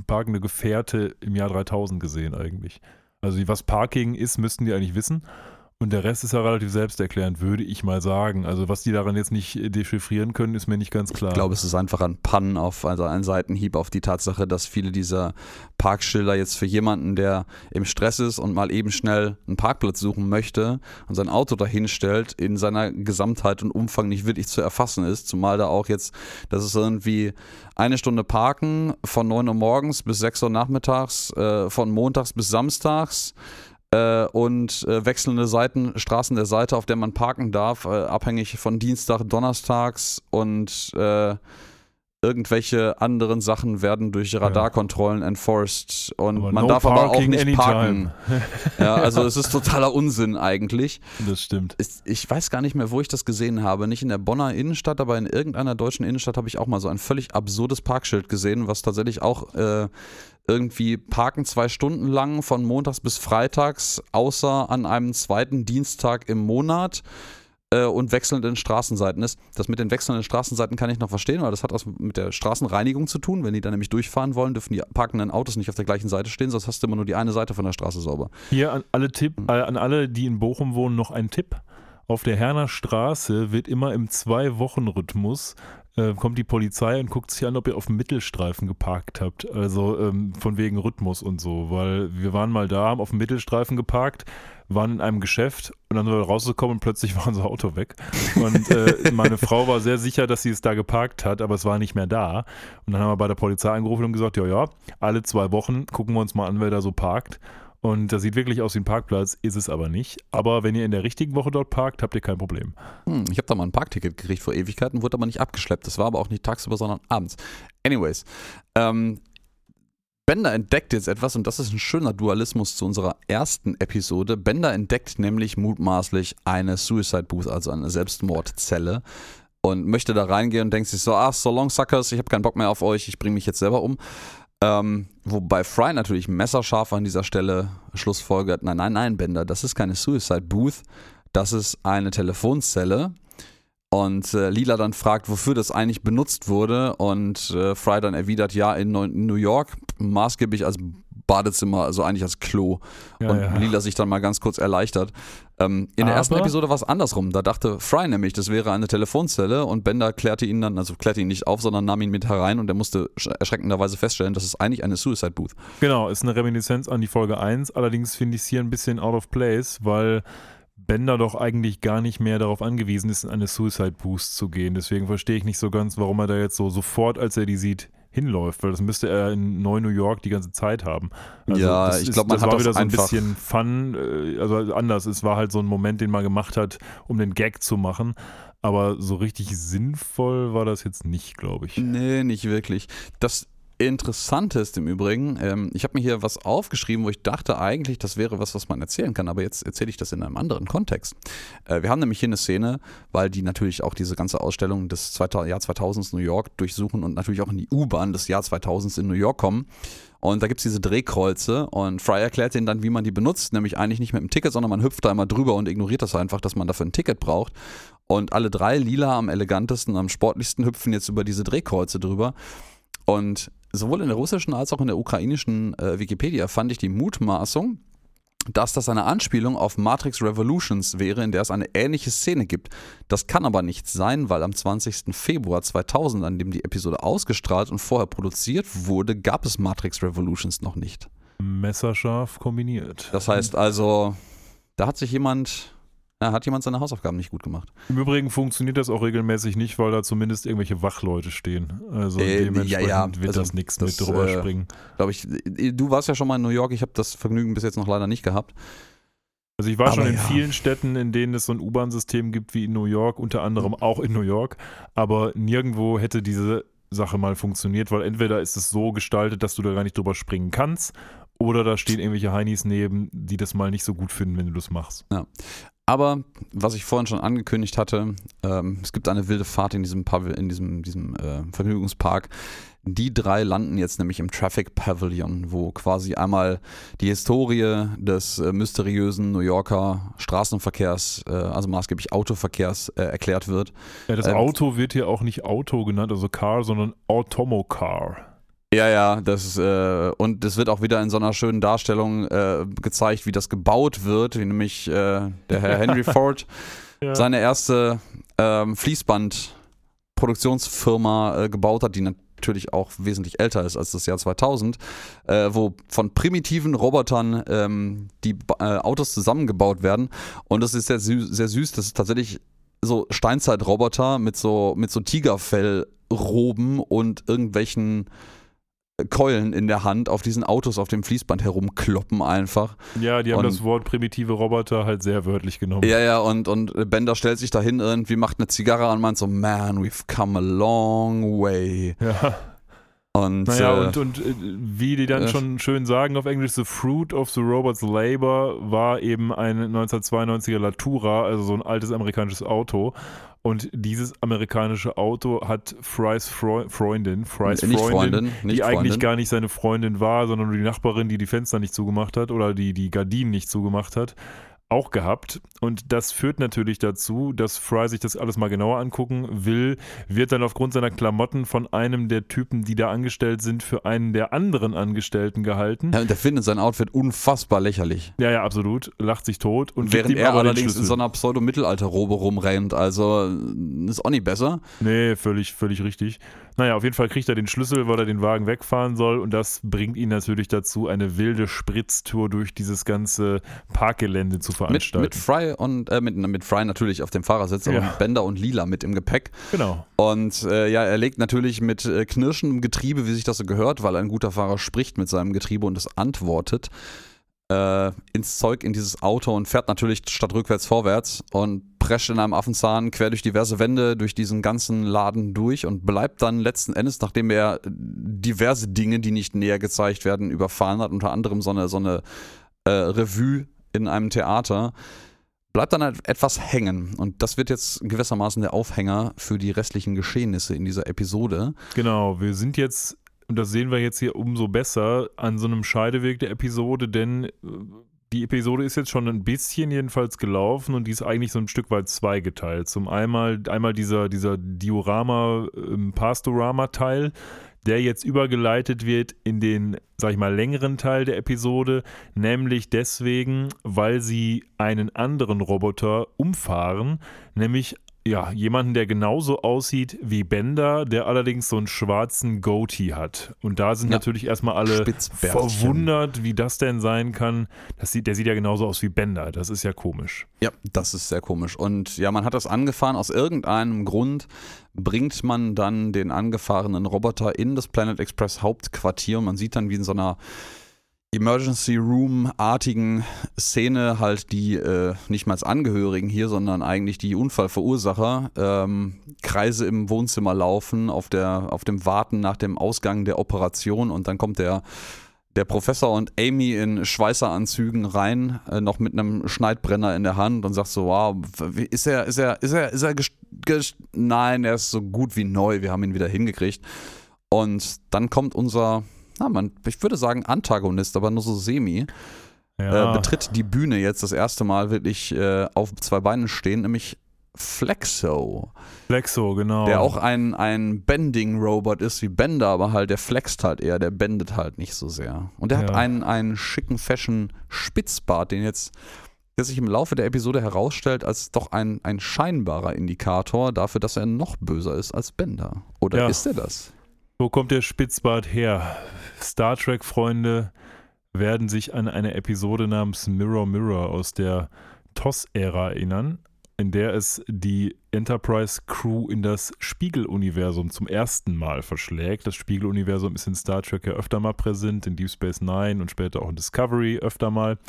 parkende Gefährte im Jahr 3000 gesehen eigentlich. Also was Parking ist, müssten die eigentlich wissen. Und der Rest ist ja relativ selbsterklärend, würde ich mal sagen. Also was die daran jetzt nicht äh, dechiffrieren können, ist mir nicht ganz klar. Ich glaube, es ist einfach ein Pannen auf, also ein Seitenhieb auf die Tatsache, dass viele dieser Parkschilder jetzt für jemanden, der im Stress ist und mal eben schnell einen Parkplatz suchen möchte und sein Auto dahin stellt, in seiner Gesamtheit und Umfang nicht wirklich zu erfassen ist. Zumal da auch jetzt, das ist irgendwie eine Stunde parken von 9 Uhr morgens bis 6 Uhr nachmittags, äh, von montags bis samstags äh, und äh, wechselnde Seiten, Straßen der Seite, auf der man parken darf, äh, abhängig von Dienstag, Donnerstags und äh, irgendwelche anderen Sachen werden durch Radarkontrollen enforced und Aber man no darf aber auch nicht parken. [LAUGHS] Ja, also es ist totaler Unsinn eigentlich. Das stimmt. Ich, ich weiß gar nicht mehr, wo ich das gesehen habe. Nicht in der Bonner Innenstadt, aber in irgendeiner deutschen Innenstadt habe ich auch mal so ein völlig absurdes Parkschild gesehen, was tatsächlich auch äh, irgendwie parken zwei Stunden lang von montags bis freitags, außer an einem zweiten Dienstag im Monat äh, und wechselnden Straßenseiten ist. Das mit den wechselnden Straßenseiten kann ich noch verstehen, weil das hat was mit der Straßenreinigung zu tun. Wenn die dann nämlich durchfahren wollen, dürfen die parkenden Autos nicht auf der gleichen Seite stehen, sonst hast du immer nur die eine Seite von der Straße sauber. Hier an alle, Tipp, äh, an alle, die in Bochum wohnen, noch ein Tipp. Auf der Herner Straße wird immer im Zwei-Wochen-Rhythmus äh, kommt die Polizei und guckt sich an, ob ihr auf dem Mittelstreifen geparkt habt. Also ähm, von wegen Rhythmus und so. Weil wir waren mal da, haben auf dem Mittelstreifen geparkt, waren in einem Geschäft und dann sind wir rausgekommen und plötzlich [LAUGHS] war unser Auto weg. Und äh, meine Frau war sehr sicher, dass sie es da geparkt hat, aber es war nicht mehr da. Und dann haben wir bei der Polizei angerufen und gesagt, ja, ja, alle zwei Wochen gucken wir uns mal an, wer da so parkt. Und das sieht wirklich aus wie ein Parkplatz, ist es aber nicht. Aber wenn ihr in der richtigen Woche dort parkt, habt ihr kein Problem. Hm, ich habe da mal ein Parkticket gekriegt vor Ewigkeiten, wurde aber nicht abgeschleppt. Das war aber auch nicht tagsüber, sondern abends. Anyways, ähm, Bender entdeckt jetzt etwas und das ist ein schöner Dualismus zu unserer ersten Episode. Bender entdeckt nämlich mutmaßlich eine Suicide Booth, also eine Selbstmordzelle und möchte da reingehen und denkt sich so, ach, so long suckers, ich habe keinen Bock mehr auf euch, ich bringe mich jetzt selber um. Ähm, wobei Fry natürlich messerscharf an dieser Stelle schlussfolgert, nein, nein, nein, Bender, das ist keine Suicide Booth, das ist eine Telefonzelle. Und äh, Lila dann fragt, wofür das eigentlich benutzt wurde. Und äh, Fry dann erwidert, ja, in New York, maßgeblich als Badezimmer, also eigentlich als Klo. Ja, und ja. Lila sich dann mal ganz kurz erleichtert. Ähm, in der ersten Aber- Episode war es andersrum. Da dachte Fry nämlich, das wäre eine Telefonzelle und Bender klärte ihn dann, also klärte ihn nicht auf, sondern nahm ihn mit herein und er musste sch- erschreckenderweise feststellen, das ist eigentlich eine Suicide Booth. Genau, ist eine Reminiszenz an die Folge 1. Allerdings finde ich es hier ein bisschen out of place, weil Bender doch eigentlich gar nicht mehr darauf angewiesen ist, in eine Suicide Boost zu gehen. Deswegen verstehe ich nicht so ganz, warum er da jetzt so sofort, als er die sieht, hinläuft, weil das müsste er in Neu-New York die ganze Zeit haben. Ja, das ich ist- glaub, man das hat war das wieder so ein bisschen Fun, äh, also anders. Es war halt so ein Moment, den man gemacht hat, um den Gag zu machen. Aber so richtig sinnvoll war das jetzt nicht, glaube ich. Nee, nicht wirklich. Das Interessante ist im Übrigen, ähm, ich habe mir hier was aufgeschrieben, wo ich dachte eigentlich, das wäre was, was man erzählen kann, aber jetzt erzähle ich das in einem anderen Kontext. Äh, wir haben nämlich hier eine Szene, weil die natürlich auch diese ganze Ausstellung des 2000, Jahr 2000 New York durchsuchen und natürlich auch in die U-Bahn des Jahr 2000 in New York kommen. Und da gibt es diese Drehkreuze und Fry erklärt ihnen dann, wie man die benutzt, nämlich eigentlich nicht mit dem Ticket, sondern man hüpft da immer drüber und ignoriert das einfach, dass man dafür ein Ticket braucht. Und alle drei, Lila am elegantesten, am sportlichsten, hüpfen jetzt über diese Drehkreuze drüber. Und sowohl in der russischen als auch in der ukrainischen äh, Wikipedia fand ich die Mutmaßung, dass das eine Anspielung auf Matrix Revolutions wäre, in der es eine ähnliche Szene gibt. Das kann aber nicht sein, weil am 20. Februar 2000, an dem die Episode ausgestrahlt und vorher produziert wurde, gab es Matrix Revolutions noch nicht. Messerscharf kombiniert. Das heißt also, da hat sich jemand da hat jemand seine Hausaufgaben nicht gut gemacht. Im Übrigen funktioniert das auch regelmäßig nicht, weil da zumindest irgendwelche Wachleute stehen. Also Äh, dementsprechend ja, ja, wird also das nichts mit drüber äh, springen. Glaube ich, du warst ja schon mal in New York, ich habe das Vergnügen bis jetzt noch leider nicht gehabt. Also ich war aber schon in ja. vielen Städten, in denen es so ein U-Bahn-System gibt wie in New York, unter anderem auch in New York, aber nirgendwo hätte diese Sache mal funktioniert, weil entweder ist es so gestaltet, dass du da gar nicht drüber springen kannst, oder da stehen irgendwelche Heinis neben, die das mal nicht so gut finden, wenn du das machst. Aber was ich vorhin schon angekündigt hatte, ähm, es gibt eine wilde Fahrt in diesem, Pav in diesem, diesem äh, Vergnügungspark. Die drei landen jetzt nämlich im Traffic Pavilion, wo quasi einmal die Historie des äh, mysteriösen New Yorker Straßenverkehrs, äh, also maßgeblich Autoverkehrs, äh, erklärt wird. Ja, das Ähm, Auto wird hier auch nicht Auto genannt, also Car, sondern Automocar. Ja, ja, das äh, und es wird auch wieder in so einer schönen Darstellung äh, gezeigt, wie das gebaut wird, wie nämlich äh, der Herr [LAUGHS] Henry Ford Ja. seine erste ähm, Fließband-Produktionsfirma äh, gebaut hat, die natürlich auch wesentlich älter ist als das Jahr 2000, äh, wo von primitiven Robotern ähm, die äh, Autos zusammengebaut werden. Und das ist sehr, sü sehr süß. Das ist tatsächlich so Steinzeit-Roboter mit so, mit so Tigerfellroben und irgendwelchen Keulen in der Hand auf diesen Autos auf dem Fließband herumkloppen einfach. Ja, die haben Und- das Wort primitive Roboter halt sehr wörtlich genommen. Ja, ja, und, und Bender stellt sich dahin irgendwie, macht eine Zigarre an und meint so, man, we've come a long way. Ja. Und, Naja, äh, und, und äh, wie die dann äh, schon schön sagen auf Englisch, the fruit of the robot's labor war eben ein 1992er Latura, also so ein altes amerikanisches Auto. Und dieses amerikanische Auto hat Frys Freu Freundin, Frys Freundin, Freundin, die eigentlich Freundin. gar nicht seine Freundin war, sondern nur die Nachbarin, die die Fenster nicht zugemacht hat oder die die Gardinen nicht zugemacht hat, auch gehabt. Und das führt natürlich dazu, dass Fry sich das alles mal genauer angucken will, wird dann aufgrund seiner Klamotten von einem der Typen, die da angestellt sind, für einen der anderen Angestellten gehalten. ja, und der findet sein Outfit unfassbar lächerlich. Ja, ja, absolut. Lacht sich tot und Während er allerdings in so einer Pseudo-Mittelalter-Robe rumrennt. Also ist auch nicht besser. Nee, völlig, völlig richtig. Naja, auf jeden Fall kriegt er den Schlüssel, weil er den Wagen wegfahren soll und das bringt ihn natürlich dazu, eine wilde Spritztour durch dieses ganze Parkgelände zu veranstalten. mit Fry und äh, mit, mit Fry natürlich auf dem Fahrersitz, aber Ja. mit Bender und Lila mit im Gepäck. genau. Und äh, ja, er legt natürlich mit äh, knirschendem Getriebe, wie sich das so gehört, weil ein guter Fahrer spricht mit seinem Getriebe und es antwortet, äh, ins Zeug in dieses Auto und fährt natürlich statt rückwärts vorwärts und prescht in einem Affenzahn quer durch diverse Wände, durch diesen ganzen Laden durch und bleibt dann letzten Endes, nachdem er diverse Dinge, die nicht näher gezeigt werden, überfahren hat, unter anderem so eine, so eine äh, Revue in einem Theater, bleibt dann halt etwas hängen. Und das wird jetzt gewissermaßen der Aufhänger für die restlichen Geschehnisse in dieser Episode. Genau, wir sind jetzt, und das sehen wir jetzt hier umso besser, an so einem Scheideweg der Episode, denn äh, die Episode ist jetzt schon ein bisschen jedenfalls gelaufen und die ist eigentlich so ein Stück weit zweigeteilt. Zum einmal, einmal dieser, dieser Diorama, ähm, der jetzt übergeleitet wird in den, sag ich mal, längeren Teil der Episode, nämlich deswegen, weil sie einen anderen Roboter umfahren, nämlich ja, jemanden, der genauso aussieht wie Bender, der allerdings so einen schwarzen Goatee hat. Und da sind Ja. natürlich erstmal alle verwundert, wie das denn sein kann. Das sieht, der sieht ja genauso aus wie Bender. Das ist ja komisch. Ja, das ist sehr komisch. Und ja, man hat das angefahren. Aus irgendeinem Grund bringt man dann den angefahrenen Roboter in das Planet Express Hauptquartier. Und man sieht dann, wie in so einer Emergency Room-artigen Szene halt die äh, nicht mal Angehörigen hier, sondern eigentlich die Unfallverursacher ähm, Kreise im Wohnzimmer laufen, auf, der, auf dem Warten nach dem Ausgang der Operation und dann kommt der, der Professor und Amy in Schweißeranzügen rein, äh, noch mit einem Schneidbrenner in der Hand und sagt so, wow, ist er, ist er, ist er, ist er, nein, er ist so gut wie neu, wir haben ihn wieder hingekriegt. Und dann kommt unser na, man, ich würde sagen Antagonist, aber nur so semi. Ja. Äh, betritt die Bühne jetzt das erste Mal wirklich äh, auf zwei Beinen stehen, nämlich Flexo. Flexo, genau. Der auch ein, ein Bending-Robot ist wie Bender, aber halt der flext halt eher, der bendet halt nicht so sehr. Und der ja. hat einen, einen schicken Fashion-Spitzbart, den jetzt, der sich im Laufe der Episode herausstellt als doch ein, ein scheinbarer Indikator dafür, dass er noch böser ist als Bender. Oder ja. ist er das? Wo kommt der Spitzbart her? Star Trek-Freunde werden sich an eine Episode namens Mirror Mirror aus der TOS-Ära erinnern, in der es die Enterprise-Crew in das Spiegeluniversum zum ersten Mal verschlägt. Das Spiegeluniversum ist in Star Trek ja öfter mal präsent, in Deep Space Nine und später auch in Discovery öfter mal.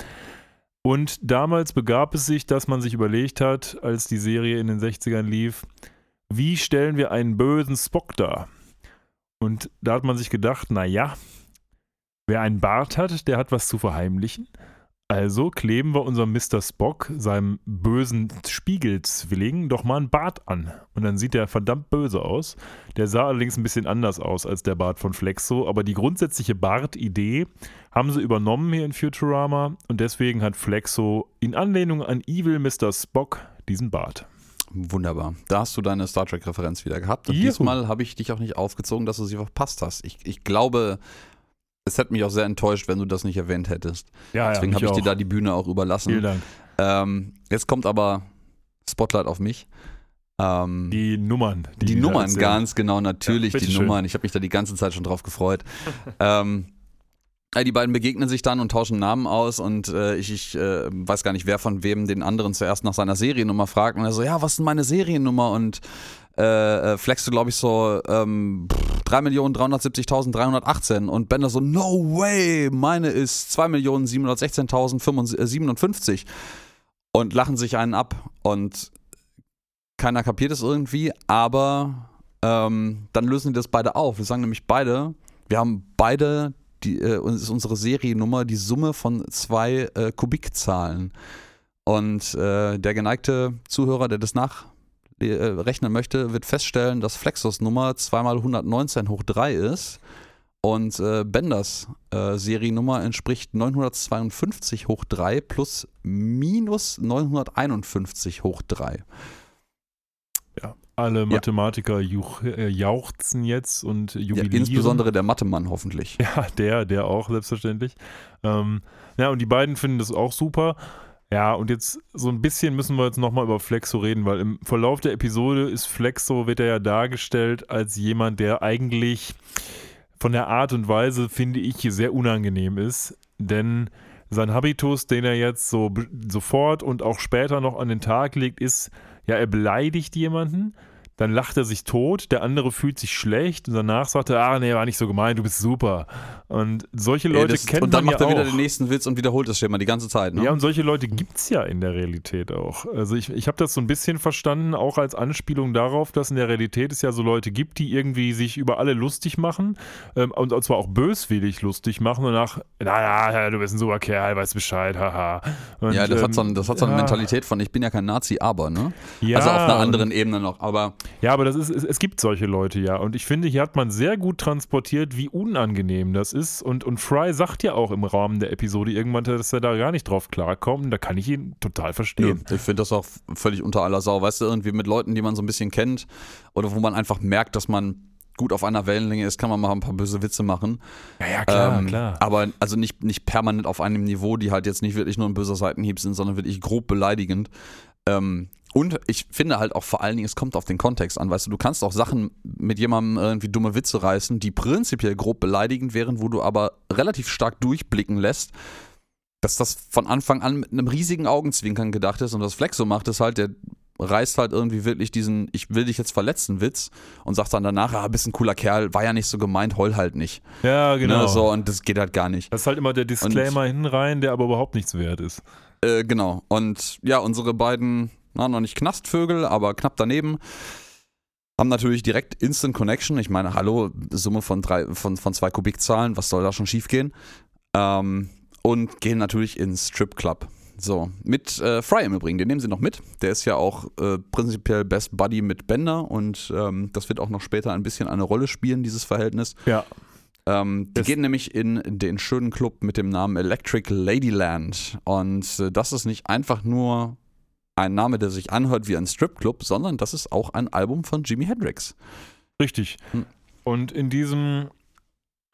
Und damals begab es sich, dass man sich überlegt hat, als die Serie in den 60ern lief, wie stellen wir einen bösen Spock dar? Und da hat man sich gedacht, naja, wer einen Bart hat, der hat was zu verheimlichen. Also kleben wir unserem Mr. Spock, seinem bösen Spiegelzwilling, doch mal einen Bart an. Und dann sieht der verdammt böse aus. Der sah allerdings ein bisschen anders aus als der Bart von Flexo, aber die grundsätzliche Bart-Idee haben sie übernommen hier in Futurama und deswegen hat Flexo in Anlehnung an Evil Mr. Spock diesen Bart. Wunderbar. Da hast du deine Star Trek-Referenz wieder gehabt. Und Juhu. diesmal habe ich dich auch nicht aufgezogen, dass du sie verpasst hast. Ich, ich glaube, es hätte mich auch sehr enttäuscht, wenn du das nicht erwähnt hättest. Ja, Deswegen ja, habe ich auch. dir da die Bühne auch überlassen. Vielen Dank. Ähm, jetzt kommt aber Spotlight auf mich. Ähm, die Nummern. Die, die Nummern, ganz genau, natürlich ja, die schön. Nummern. Ich habe mich da die ganze Zeit schon drauf gefreut. [LAUGHS] ähm, die beiden begegnen sich dann und tauschen Namen aus und äh, ich, ich äh, weiß gar nicht, wer von wem den anderen zuerst nach seiner Seriennummer fragt und er so, ja, was ist denn meine Seriennummer? Und äh, äh flexte, glaube ich, so ähm, 3.370.318 und Bender so, no way, meine ist 2.716.057 und lachen sich einen ab und keiner kapiert es irgendwie, aber ähm, dann lösen die das beide auf. Wir sagen nämlich beide, wir haben beide die, äh, ist unsere Seriennummer die Summe von zwei äh, Kubikzahlen. Und äh, der geneigte Zuhörer, der das nachrechnen äh, möchte, wird feststellen, dass Flexos Nummer 2 mal 119 hoch 3 ist. Und äh, Benders äh, Seriennummer entspricht 952 hoch 3 plus minus 951 hoch 3. Alle Mathematiker ja. Äh, jauchzen jetzt und jubilieren. Ja, insbesondere der Mathemann hoffentlich. [LAUGHS] Ja, der, der auch, selbstverständlich. Ähm, ja, und die beiden finden das auch super. Ja, und jetzt so ein bisschen müssen wir jetzt nochmal über Flexo reden, weil im Verlauf der Episode ist Flexo, wird er ja dargestellt als jemand, der eigentlich von der Art und Weise, finde ich, sehr unangenehm ist. Denn sein Habitus, den er jetzt so sofort und auch später noch an den Tag legt, ist, ja, er beleidigt jemanden dann lacht er sich tot, der andere fühlt sich schlecht und danach sagt er, ah, nee, war nicht so gemein, du bist super. Und solche Leute Ey, kennt man Und dann macht ja er wieder auch. den nächsten Witz und wiederholt das Schema die ganze Zeit. Ne? Ja, und solche Leute gibt es ja in der Realität auch. Also ich, ich habe das so ein bisschen verstanden, auch als Anspielung darauf, dass in der Realität es ja so Leute gibt, die irgendwie sich über alle lustig machen ähm, und, und zwar auch böswillig lustig machen und nach, naja, du bist ein super Kerl, weißt Bescheid, haha. Und, ja, das ähm, hat so, das hat so eine ja. Mentalität von, ich bin ja kein Nazi, aber, ne? Ja, also auf einer anderen Ebene noch, aber. Ja, aber das ist, es, es gibt solche Leute ja. Und ich finde, hier hat man sehr gut transportiert, wie unangenehm das ist. Und, und Fry sagt ja auch im Rahmen der Episode irgendwann, dass er da gar nicht drauf klarkommt. Und da kann ich ihn total verstehen. Ja, ich finde das auch völlig unter aller Sau. Weißt du, irgendwie mit Leuten, die man so ein bisschen kennt oder wo man einfach merkt, dass man gut auf einer Wellenlänge ist, kann man mal ein paar böse Witze machen. Ja, ja, klar, ähm, klar. Aber also nicht, nicht permanent auf einem Niveau, die halt jetzt nicht wirklich nur ein böser Seitenhieb sind, sondern wirklich grob beleidigend. Ähm, und ich finde halt auch vor allen Dingen, es kommt auf den Kontext an. Weißt du, du kannst auch Sachen mit jemandem irgendwie dumme Witze reißen, die prinzipiell grob beleidigend wären, wo du aber relativ stark durchblicken lässt, dass das von Anfang an mit einem riesigen Augenzwinkern gedacht ist. Und was Flex so macht, ist halt, der reißt halt irgendwie wirklich diesen Ich will dich jetzt verletzen Witz und sagt dann danach, ah, bist ein cooler Kerl, war ja nicht so gemeint, heul halt nicht. Ja, genau. Ne, so, und das geht halt gar nicht. Das ist halt immer der Disclaimer hinten rein, der aber überhaupt nichts wert ist. Äh, genau. Und ja, unsere beiden, na, noch nicht Knastvögel, aber knapp daneben, haben natürlich direkt Instant Connection. Ich meine, hallo, Summe von, drei, von, von zwei Kubikzahlen, was soll da schon schief gehen? Ähm, und gehen natürlich ins Strip Club. So, mit äh, Fry im Übrigen, den nehmen sie noch mit. Der ist ja auch äh, prinzipiell Best Buddy mit Bender und ähm, das wird auch noch später ein bisschen eine Rolle spielen, dieses Verhältnis. Ja. Ähm, die Das- gehen nämlich in den schönen Club mit dem Namen Electric Ladyland. Und äh, das ist nicht einfach nur ein Name, der sich anhört wie ein Stripclub, sondern das ist auch ein Album von Jimi Hendrix. Richtig. Hm. Und in diesem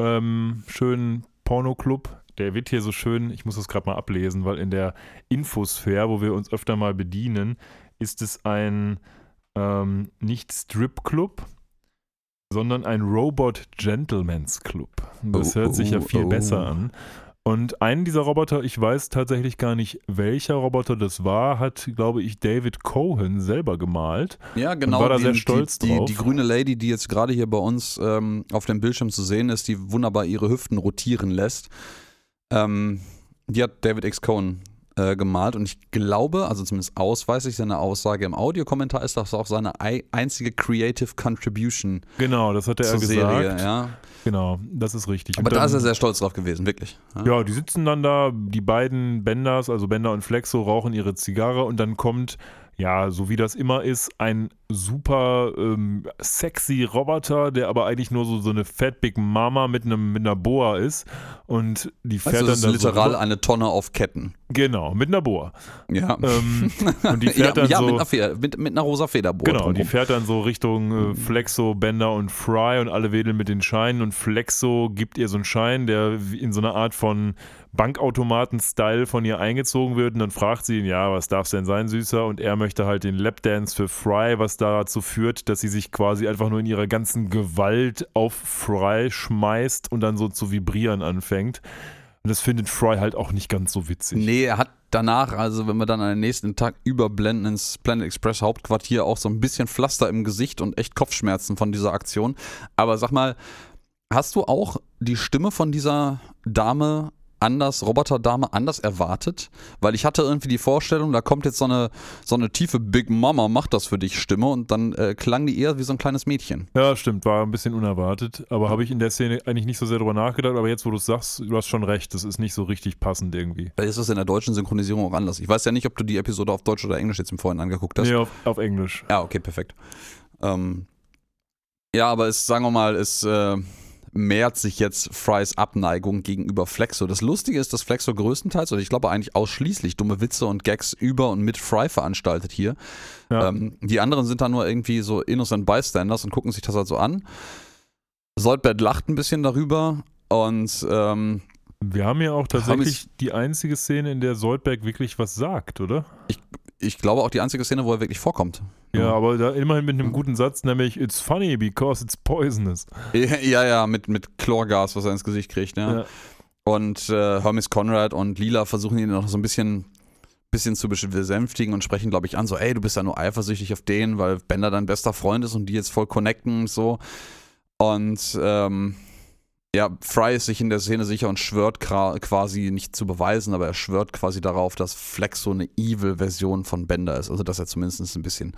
ähm, schönen Pornoclub, der wird hier so schön, ich muss das gerade mal ablesen, weil in der Infosphäre, wo wir uns öfter mal bedienen, ist es ein ähm, nicht Strip-Club, sondern ein Robot Gentleman's Club. Das Oh, hört sich ja oh, viel oh. besser an. Und einen dieser Roboter, ich weiß tatsächlich gar nicht, welcher Roboter das war, hat, glaube ich, David Cohen selber gemalt. Ja, genau. war da die, sehr stolz die, die, drauf. die grüne Lady, die jetzt gerade hier bei uns ähm, auf dem Bildschirm zu sehen ist, die wunderbar ihre Hüften rotieren lässt, ähm, die hat David X. Cohen äh, gemalt und ich glaube, also zumindest ausweislich seine Aussage im Audiokommentar ist das auch seine ei- einzige Creative Contribution Genau, das hat er gesagt. Serie. Ja. Genau, das ist richtig. Aber Und da ist er dann- sehr stolz drauf gewesen, wirklich. Ja. Ja, die sitzen dann da, die beiden Benders, also Bender und Flexo, rauchen ihre Zigarre und dann kommt, ja, so wie das immer ist, ein super ähm, sexy Roboter, der aber eigentlich nur so, so eine Fat Big Mama mit, einem, mit einer Boa ist. Und die fährt Also das ist dann da literal so. eine Tonne auf Ketten. Genau, mit einer Boa. Ja. Ähm, [LAUGHS] und die fährt ja, dann ja so. mit, einer Feder, mit, mit einer rosa Federbohr. Genau, die drumrum. fährt dann so Richtung äh, Flexo, Bender und Fry und alle wedeln mit den Scheinen und Flexo gibt ihr so einen Schein, der in so einer Art von Bankautomaten-Style von ihr eingezogen wird und dann fragt sie ihn, ja, was darf's denn sein, Süßer? Und er möchte halt den Lapdance für Fry, was dazu führt, dass sie sich quasi einfach nur in ihrer ganzen Gewalt auf Fry schmeißt und dann so zu vibrieren anfängt. Und das findet Fry halt auch nicht ganz so witzig. Nee, er hat danach, also wenn wir dann an den nächsten Tag überblenden ins Planet Express Hauptquartier, auch so ein bisschen Pflaster im Gesicht und echt Kopfschmerzen von dieser Aktion. Aber sag mal, hast du auch die Stimme von dieser Dame anders, Roboterdame anders erwartet? Weil ich hatte irgendwie die Vorstellung, da kommt jetzt so eine, so eine tiefe Big Mama, macht das für dich Stimme und dann äh, klang die eher wie so ein kleines Mädchen. Ja, stimmt, war ein bisschen unerwartet, aber habe ich in der Szene eigentlich nicht so sehr drüber nachgedacht, aber jetzt, wo du es sagst, du hast schon recht, das ist nicht so richtig passend irgendwie. Vielleicht ist das in der deutschen Synchronisierung auch anders. Ich weiß ja nicht, ob du die Episode auf Deutsch oder Englisch jetzt im Vorhin angeguckt hast. Nee, auf, auf Englisch. Ja, okay, perfekt. Ähm, ja, aber es, sagen wir mal, es äh, mehrt sich jetzt Frys Abneigung gegenüber Flexo. Das Lustige ist, dass Flexo größtenteils, oder ich glaube eigentlich ausschließlich, dumme Witze und Gags über und mit Fry veranstaltet hier. Ja. Ähm, die anderen sind dann nur irgendwie so innocent bystanders und gucken sich das halt so an. Soldbert lacht ein bisschen darüber und ähm, Wir haben ja auch tatsächlich die einzige Szene, in der Soldberg wirklich was sagt, oder? ich glaube auch die einzige Szene, wo er wirklich vorkommt. Ja, aber da immerhin mit einem guten Satz, nämlich It's funny because it's poisonous. [LAUGHS] Ja, ja, mit, mit Chlorgas, was er ins Gesicht kriegt, ja. Ja. Und äh, Hermes Conrad und Lila versuchen ihn noch so ein bisschen, bisschen zu besänftigen und sprechen, glaube ich, an, so, ey, du bist ja nur eifersüchtig auf den, weil Bender dein bester Freund ist und die jetzt voll connecten und so. Und ähm, ja, Fry ist sich in der Szene sicher und schwört quasi nicht zu beweisen, aber er schwört quasi darauf, dass Flex so eine Evil-Version von Bender ist. Also, dass er zumindest ein bisschen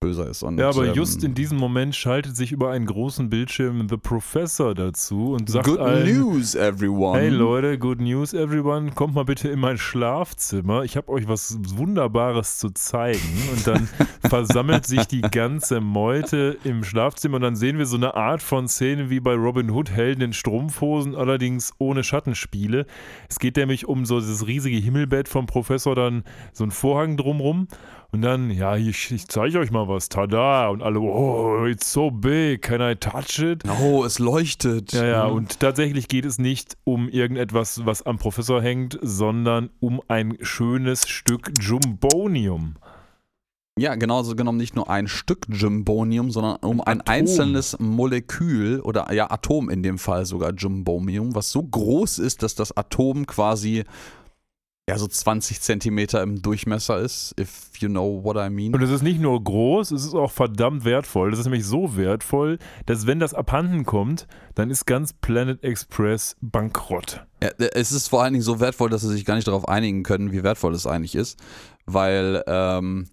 böser ist. Und, Ja, aber ähm, just in diesem Moment schaltet sich über einen großen Bildschirm The Professor dazu und sagt Good allen, news, everyone. Hey Leute, good news everyone, kommt mal bitte in mein Schlafzimmer. Ich habe euch was Wunderbares zu zeigen. Und dann [LAUGHS] versammelt sich die ganze Meute im Schlafzimmer und dann sehen wir so eine Art von Szene wie bei Robin Hood, Helden in Strumpfhosen, allerdings ohne Schattenspiele. Es geht nämlich um so dieses riesige Himmelbett vom Professor, dann so ein Vorhang drumrum. Und dann, ja, ich, ich zeige euch mal was. Tada! Und alle, oh, it's so big, can I touch it? Oh, es leuchtet. Ja, ja, Mhm. und tatsächlich geht es nicht um irgendetwas, was am Professor hängt, sondern um ein schönes Stück Jumbonium. Ja, genauso genommen nicht nur ein Stück Jumbonium, sondern um ein Atom. einzelnes Molekül oder ja, Atom in dem Fall sogar Jumbomium, was so groß ist, dass das Atom quasi ja, so 20 Zentimeter im Durchmesser ist, if you know what I mean. Und es ist nicht nur groß, es ist auch verdammt wertvoll. Das ist nämlich so wertvoll, dass wenn das abhanden kommt, dann ist ganz Planet Express bankrott. Ja, es ist vor allen Dingen so wertvoll, dass sie sich gar nicht darauf einigen können, wie wertvoll es eigentlich ist, weil ähm,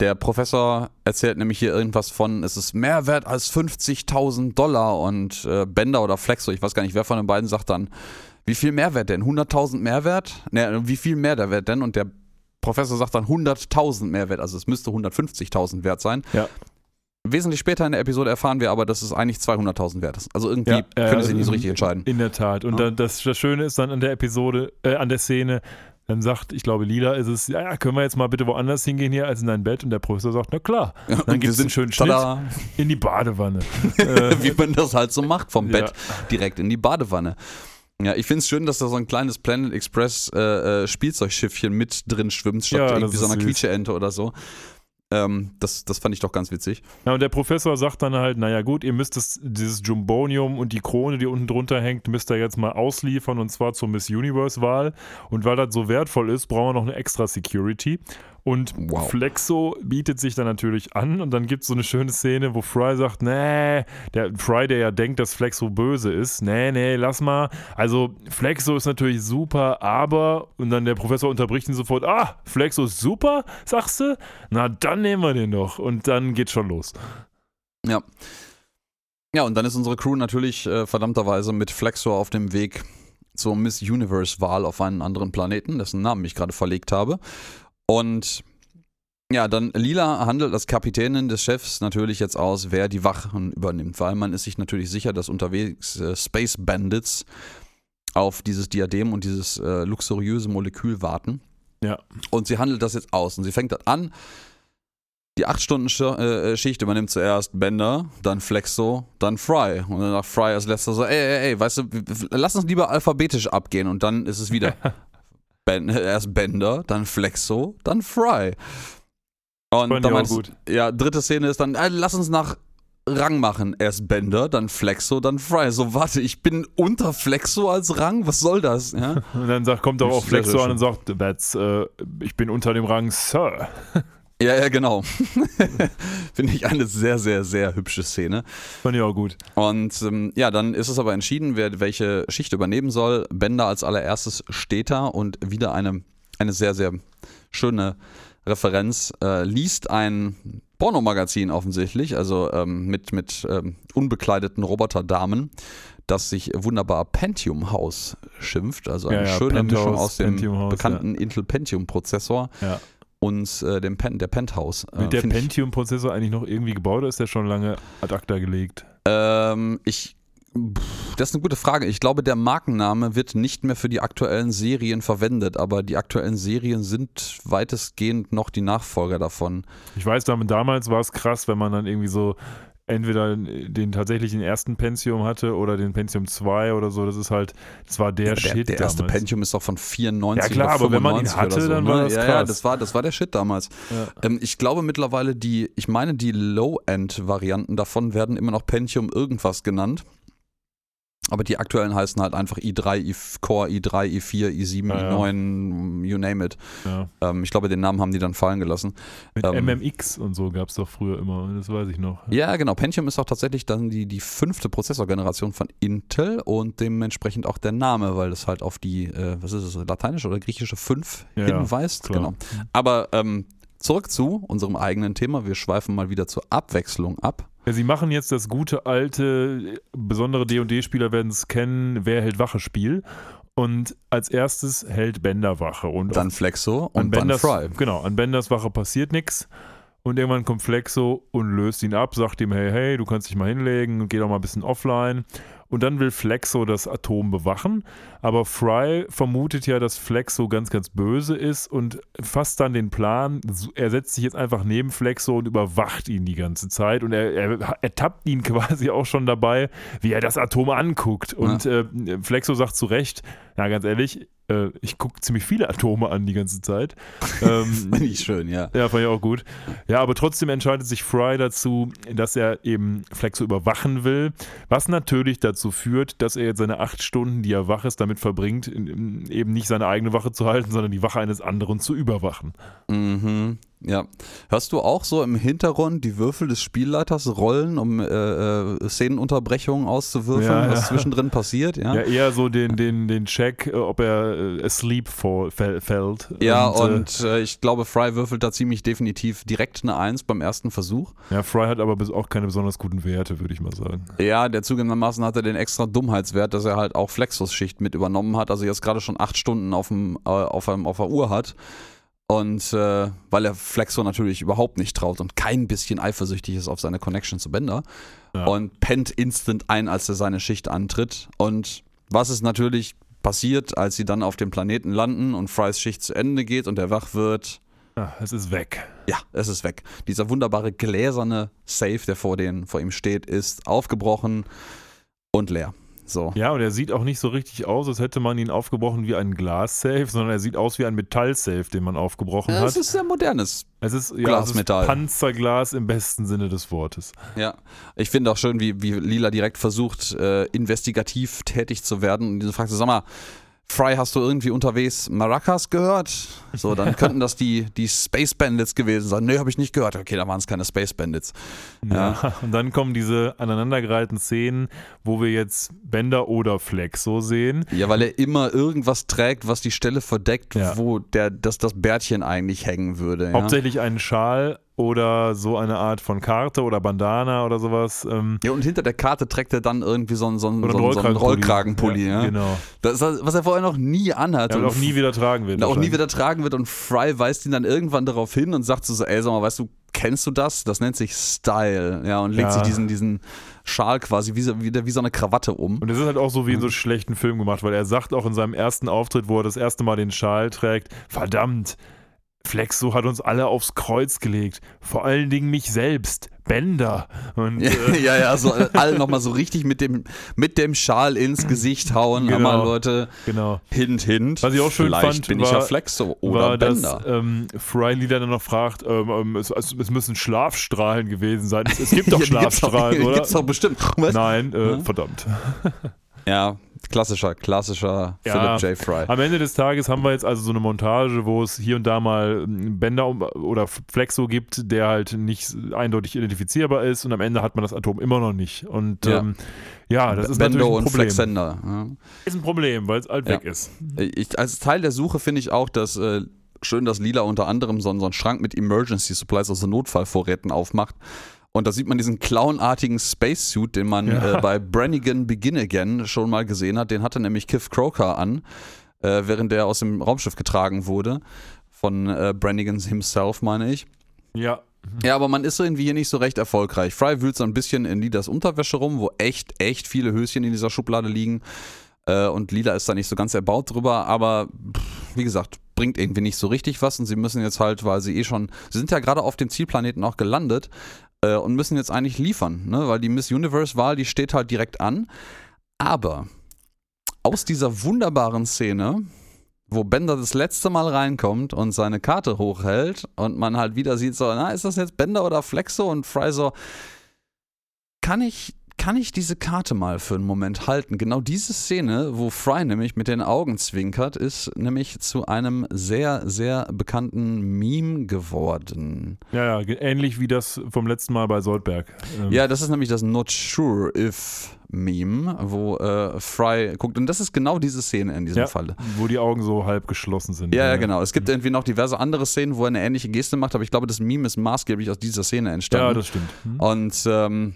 der Professor erzählt nämlich hier irgendwas von, es ist mehr wert als 50.000 Dollar und äh, Bender oder Flexo, ich weiß gar nicht, wer von den beiden sagt dann, wie viel Mehrwert denn? 100.000 Mehrwert? Ne, wie viel mehr der Wert denn? Und der Professor sagt dann 100.000 Mehrwert, also es müsste 150.000 wert sein. Ja. Wesentlich später in der Episode erfahren wir aber, dass es eigentlich 200.000 wert ist. Also irgendwie Ja, äh, können sie nicht so richtig entscheiden. In der Tat. Und Ja. dann, das, das Schöne ist dann an der Episode, äh, an der Szene, dann sagt, ich glaube, Lila ist es, ja, ja, können wir jetzt mal bitte woanders hingehen hier als in dein Bett? Und der Professor sagt, na klar. Dann Und wir gibt es einen schönen Schnitt tada. in die Badewanne. [LAUGHS] äh, wie man das halt so macht, vom [LAUGHS] Ja. Bett direkt in die Badewanne. Ja, ich finde es schön, dass da so ein kleines Planet Express äh, äh, Spielzeugschiffchen mit drin schwimmt, statt Ja, irgendwie so einer. Quietscheente oder so. Ähm, das, das fand ich doch ganz witzig. Ja, und der Professor sagt dann halt, naja gut, ihr müsst das, dieses Jumbonium und die Krone, die unten drunter hängt, müsst ihr jetzt mal ausliefern und zwar zur Miss Universe-Wahl. Und weil das so wertvoll ist, brauchen wir noch eine extra Security. Und Wow. Flexo bietet sich dann natürlich an und dann gibt es so eine schöne Szene, wo Fry sagt, nee, der Fry, der ja denkt, dass Flexo böse ist, nee, nee, lass mal. Also Flexo ist natürlich super, aber, und dann der Professor unterbricht ihn sofort, ah, Flexo ist super, sagst du? Na, dann nehmen wir den doch. Und dann geht's schon los. Ja. Ja, und dann ist unsere Crew natürlich äh, verdammterweise mit Flexor auf dem Weg zur Miss Universe-Wahl auf einen anderen Planeten, dessen Namen ich gerade verlegt habe. Und ja, dann Lila handelt als Kapitänin des Chefs natürlich jetzt aus, wer die Wachen übernimmt, weil man ist sich natürlich sicher, dass unterwegs äh, Space Bandits auf dieses Diadem und dieses äh, luxuriöse Molekül warten. Ja. Und sie handelt das jetzt aus und sie fängt das an. Die 8-Stunden-Schicht übernimmt zuerst Bender, dann Flexo, dann Fry. Und dann sagt Fry als letzter so, ey, ey, ey, weißt du, lass uns lieber alphabetisch abgehen. Und dann ist es wieder [LAUGHS] ben, erst Bender, dann Flexo, dann Fry. Und Fand dann meinst, gut. ja, dritte Szene ist dann, äh, lass uns nach Rang machen. Erst Bender, dann Flexo, dann Fry. So, warte, ich bin unter Flexo als Rang? Was soll das? Ja? [LAUGHS] Und dann sagt, kommt doch auch Flexo an und sagt, that's, äh, ich bin unter dem Rang Sir. Ja, ja, genau. [LAUGHS] Finde ich eine sehr, sehr, sehr hübsche Szene. Fand ich auch gut. Und ähm, ja, dann ist es aber entschieden, wer welche Schicht übernehmen soll. Bender als allererstes steht da und wieder eine, eine sehr, sehr schöne Referenz. Äh, liest ein Pornomagazin offensichtlich, also ähm, mit, mit ähm, unbekleideten Roboterdamen, das sich wunderbar Pentium House schimpft. Also eine Ja, ja, schöne Penthouse, Mischung aus dem House, bekannten Intel Pentium Prozessor Ja. Und äh, dem Pen, der Penthouse. Äh, Wird der find ich- Pentium-Prozessor eigentlich noch irgendwie gebaut oder ist der schon lange ad acta gelegt? Ähm, ich. Das ist eine gute Frage. Ich glaube, der Markenname wird nicht mehr für die aktuellen Serien verwendet, aber die aktuellen Serien sind weitestgehend noch die Nachfolger davon. Ich weiß, damals war es krass, wenn man dann irgendwie so entweder den tatsächlichen ersten Pentium hatte oder den Pentium 2 oder so. Das ist halt, das war der, der, Shit der erste damals. Pentium ist doch von 94 Ja, klar, aber wenn man ihn 95 hatte, so, dann ne? war das ja, Ja, krass. das war, das war der Shit damals. Ja. Ähm, ich glaube mittlerweile die, ich meine die Low-End-Varianten davon werden immer noch Pentium irgendwas genannt. Aber die aktuellen heißen halt einfach i3, i Core, i3, i4, i7, Ja, ja. i9, you name it. Ja. Ähm, ich glaube, den Namen haben die dann fallen gelassen. Mit Ähm, MMX und so gab es doch früher immer, das weiß ich noch. Ja, genau. Pentium ist auch tatsächlich dann die, die fünfte Prozessorgeneration von Intel und dementsprechend auch der Name, weil das halt auf die, äh, was ist es, lateinische oder griechische 5 Ja, ja, hinweist. klar. Genau. Aber ähm, zurück zu unserem eigenen Thema. Wir schweifen mal wieder zur Abwechslung ab. Ja, sie machen jetzt das gute alte, besondere D&D-Spieler werden es kennen, wer hält Wache-Spiel. Und als erstes hält Bender Wache. Und Dann Flexo und dann Benders, Fry. Genau, an Benders Wache passiert nichts. Und irgendwann kommt Flexo und löst ihn ab, sagt ihm, hey, hey, du kannst dich mal hinlegen, geh doch mal ein bisschen offline. Und dann will Flexo das Atom bewachen. Aber Fry vermutet ja, dass Flexo ganz, ganz böse ist und fasst dann den Plan, er setzt sich jetzt einfach neben Flexo und überwacht ihn die ganze Zeit. Und er, er ertappt ihn [LAUGHS] quasi auch schon dabei, wie er das Atom anguckt. Und äh, Flexo sagt zu Recht, na ganz ehrlich, äh, ich gucke ziemlich viele Atome an die ganze Zeit. [LAUGHS] ähm, Finde ich schön, ja. ja, fand ich auch gut. Ja, aber trotzdem entscheidet sich Fry dazu, dass er eben Flexo überwachen will, was natürlich dazu dazu führt, dass er jetzt seine acht Stunden, die er wach ist, damit verbringt, eben nicht seine eigene Wache zu halten, sondern die Wache eines anderen zu überwachen. Mhm. Ja. Hörst du auch so im Hintergrund die Würfel des Spielleiters rollen, um äh, äh, Szenenunterbrechungen auszuwürfeln, Ja, was ja. zwischendrin passiert? Ja, Ja, eher so den, den, den Check, äh, ob er äh, asleep fall, fällt. Ja, äh, und äh, ich glaube, Fry würfelt da ziemlich definitiv direkt eine Eins beim ersten Versuch. ja, Fry hat aber bis- auch keine besonders guten Werte, würde ich mal sagen. Ja, der zugegebenermaßen hat er den extra Dummheitswert, dass er halt auch Flexus-Schicht mit übernommen hat, also jetzt gerade schon acht Stunden auf, dem, äh, auf, einem, auf der Uhr hat. Und äh, weil er Flexo natürlich überhaupt nicht traut und kein bisschen eifersüchtig ist auf seine Connection zu Bender Ja. und pennt instant ein, als er seine Schicht antritt. Und was ist natürlich passiert, als sie dann auf dem Planeten landen und Frys Schicht zu Ende geht und er wach wird? Ah, es ist weg. Ja, es ist weg. Dieser wunderbare gläserne Safe, der vor, den, vor ihm steht, ist aufgebrochen und leer. So. Ja, und er sieht auch nicht so richtig aus, als hätte man ihn aufgebrochen wie ein Glas-Safe, sondern er sieht aus wie ein Metall-Safe, den man aufgebrochen Ja, hat. es ist sehr modernes. es ist, ja, Glasmetall. Es ist Panzerglas im besten Sinne des Wortes. Ja. Ich finde auch schön, wie, wie Lila direkt versucht, äh, investigativ tätig zu werden. Und diese fragt so, sag mal, Fry, hast du irgendwie unterwegs Maracas gehört? So, dann [LAUGHS] könnten das die, die Space Bandits gewesen sein. Nee, habe ich nicht gehört. Okay, da waren es keine Space Bandits. Ja. Und dann kommen diese aneinandergereihten Szenen, wo wir jetzt Bender oder Flex so sehen. Ja, weil er immer irgendwas trägt, was die Stelle verdeckt, Ja. wo der, das, das Bärtchen eigentlich hängen würde. Ja? Hauptsächlich einen Schal oder so eine Art von Karte oder Bandana oder sowas. Ähm, Ja, und hinter der Karte trägt er dann irgendwie so einen, so einen, so einen, einen Rollkragenpulli. Ja, Genau. Das was er vorher noch nie anhat. Ja, und und auch nie wieder tragen wird. und auch nie wieder tragen wird und Fry weist ihn dann irgendwann darauf hin und sagt so, ey, sag mal, weißt du, kennst du das? Das nennt sich Style. Ja, und legt Ja. sich diesen, diesen Schal quasi wie, so- wie, wie so eine Krawatte um. Und es ist halt auch so wie in so schlechten Filmen gemacht, weil er sagt auch in seinem ersten Auftritt, wo er das erste Mal den Schal trägt, verdammt, Flexo hat uns alle aufs Kreuz gelegt. Vor allen Dingen mich selbst, Bender. Und Ja, äh, ja, ja, so äh, alle nochmal so [LAUGHS] richtig mit dem, mit dem Schal ins Gesicht hauen. Genau. Mal Leute, genau. hint, hint. Was ich auch schön Vielleicht fand, bin ich war- ja Flexo oder war, dass Bender. ähm, Fry dann noch fragt, ähm, ähm, es, es, müssen Schlafstrahlen gewesen sein. Es, es gibt [LAUGHS] doch Ja, die gibt's Schlafstrahlen, [LAUGHS] die oder? Gibt's doch bestimmt. Was? Nein, äh, Hm? verdammt. Ja, klassischer, klassischer Ja. Philip J. Fry. Am Ende des Tages haben wir jetzt also so eine Montage, wo es hier und da mal um- oder Flexo gibt, der halt nicht eindeutig identifizierbar ist und am Ende hat man das Atom immer noch nicht. Und Ja. ähm, ja, das ist Bendo natürlich ein und Problem. Flexender. Ja. ist ein Problem, weil es Ja. weg ist. Ich, als Teil der Suche finde ich auch, dass äh, schön, dass Lila unter anderem so, einen- so einen Schrank mit Emergency Supplies, also Notfallvorräten aufmacht. Und da sieht man diesen clownartigen Spacesuit, den man Ja. äh, bei Brannigan Begin Again schon mal gesehen hat. Den hatte nämlich Kiff Croker an, äh, während der aus dem Raumschiff getragen wurde. Von äh, Brannigan himself, meine ich. Ja. Ja, aber man ist irgendwie hier nicht so recht erfolgreich. Fry wühlt so ein bisschen in Lilas Unterwäsche rum, wo echt, echt viele Höschen in dieser Schublade liegen. Äh, und Lila ist da nicht so ganz erbaut drüber, aber pff, wie gesagt, bringt irgendwie nicht so richtig was. Und sie müssen jetzt halt, weil sie eh schon, sie sind ja gerade auf dem Zielplaneten auch gelandet äh, und müssen jetzt eigentlich liefern, ne? weil die Miss Universe-Wahl, die steht halt direkt an. Aber aus dieser wunderbaren Szene, wo Bender das letzte Mal reinkommt und seine Karte hochhält und man halt wieder sieht, so, na, ist das jetzt Bender oder Flexo? Und Fry so, kann ich, kann ich diese Karte mal für einen Moment halten? Genau diese Szene, wo Fry nämlich mit den Augen zwinkert, ist nämlich zu einem sehr, sehr bekannten Meme geworden. Ja, ja, ähnlich wie das vom letzten Mal bei Soldberg. Ähm, Ja, das ist nämlich das Not Sure If Meme, wo äh, Fry guckt. Und das ist genau diese Szene in diesem ja, Falle. Wo die Augen so halb geschlossen sind. Ja, ja, genau. Es gibt irgendwie noch diverse andere Szenen, wo er eine ähnliche Geste macht, aber ich glaube, das Meme ist maßgeblich aus dieser Szene entstanden. Ja, das stimmt. Hm? Und ähm,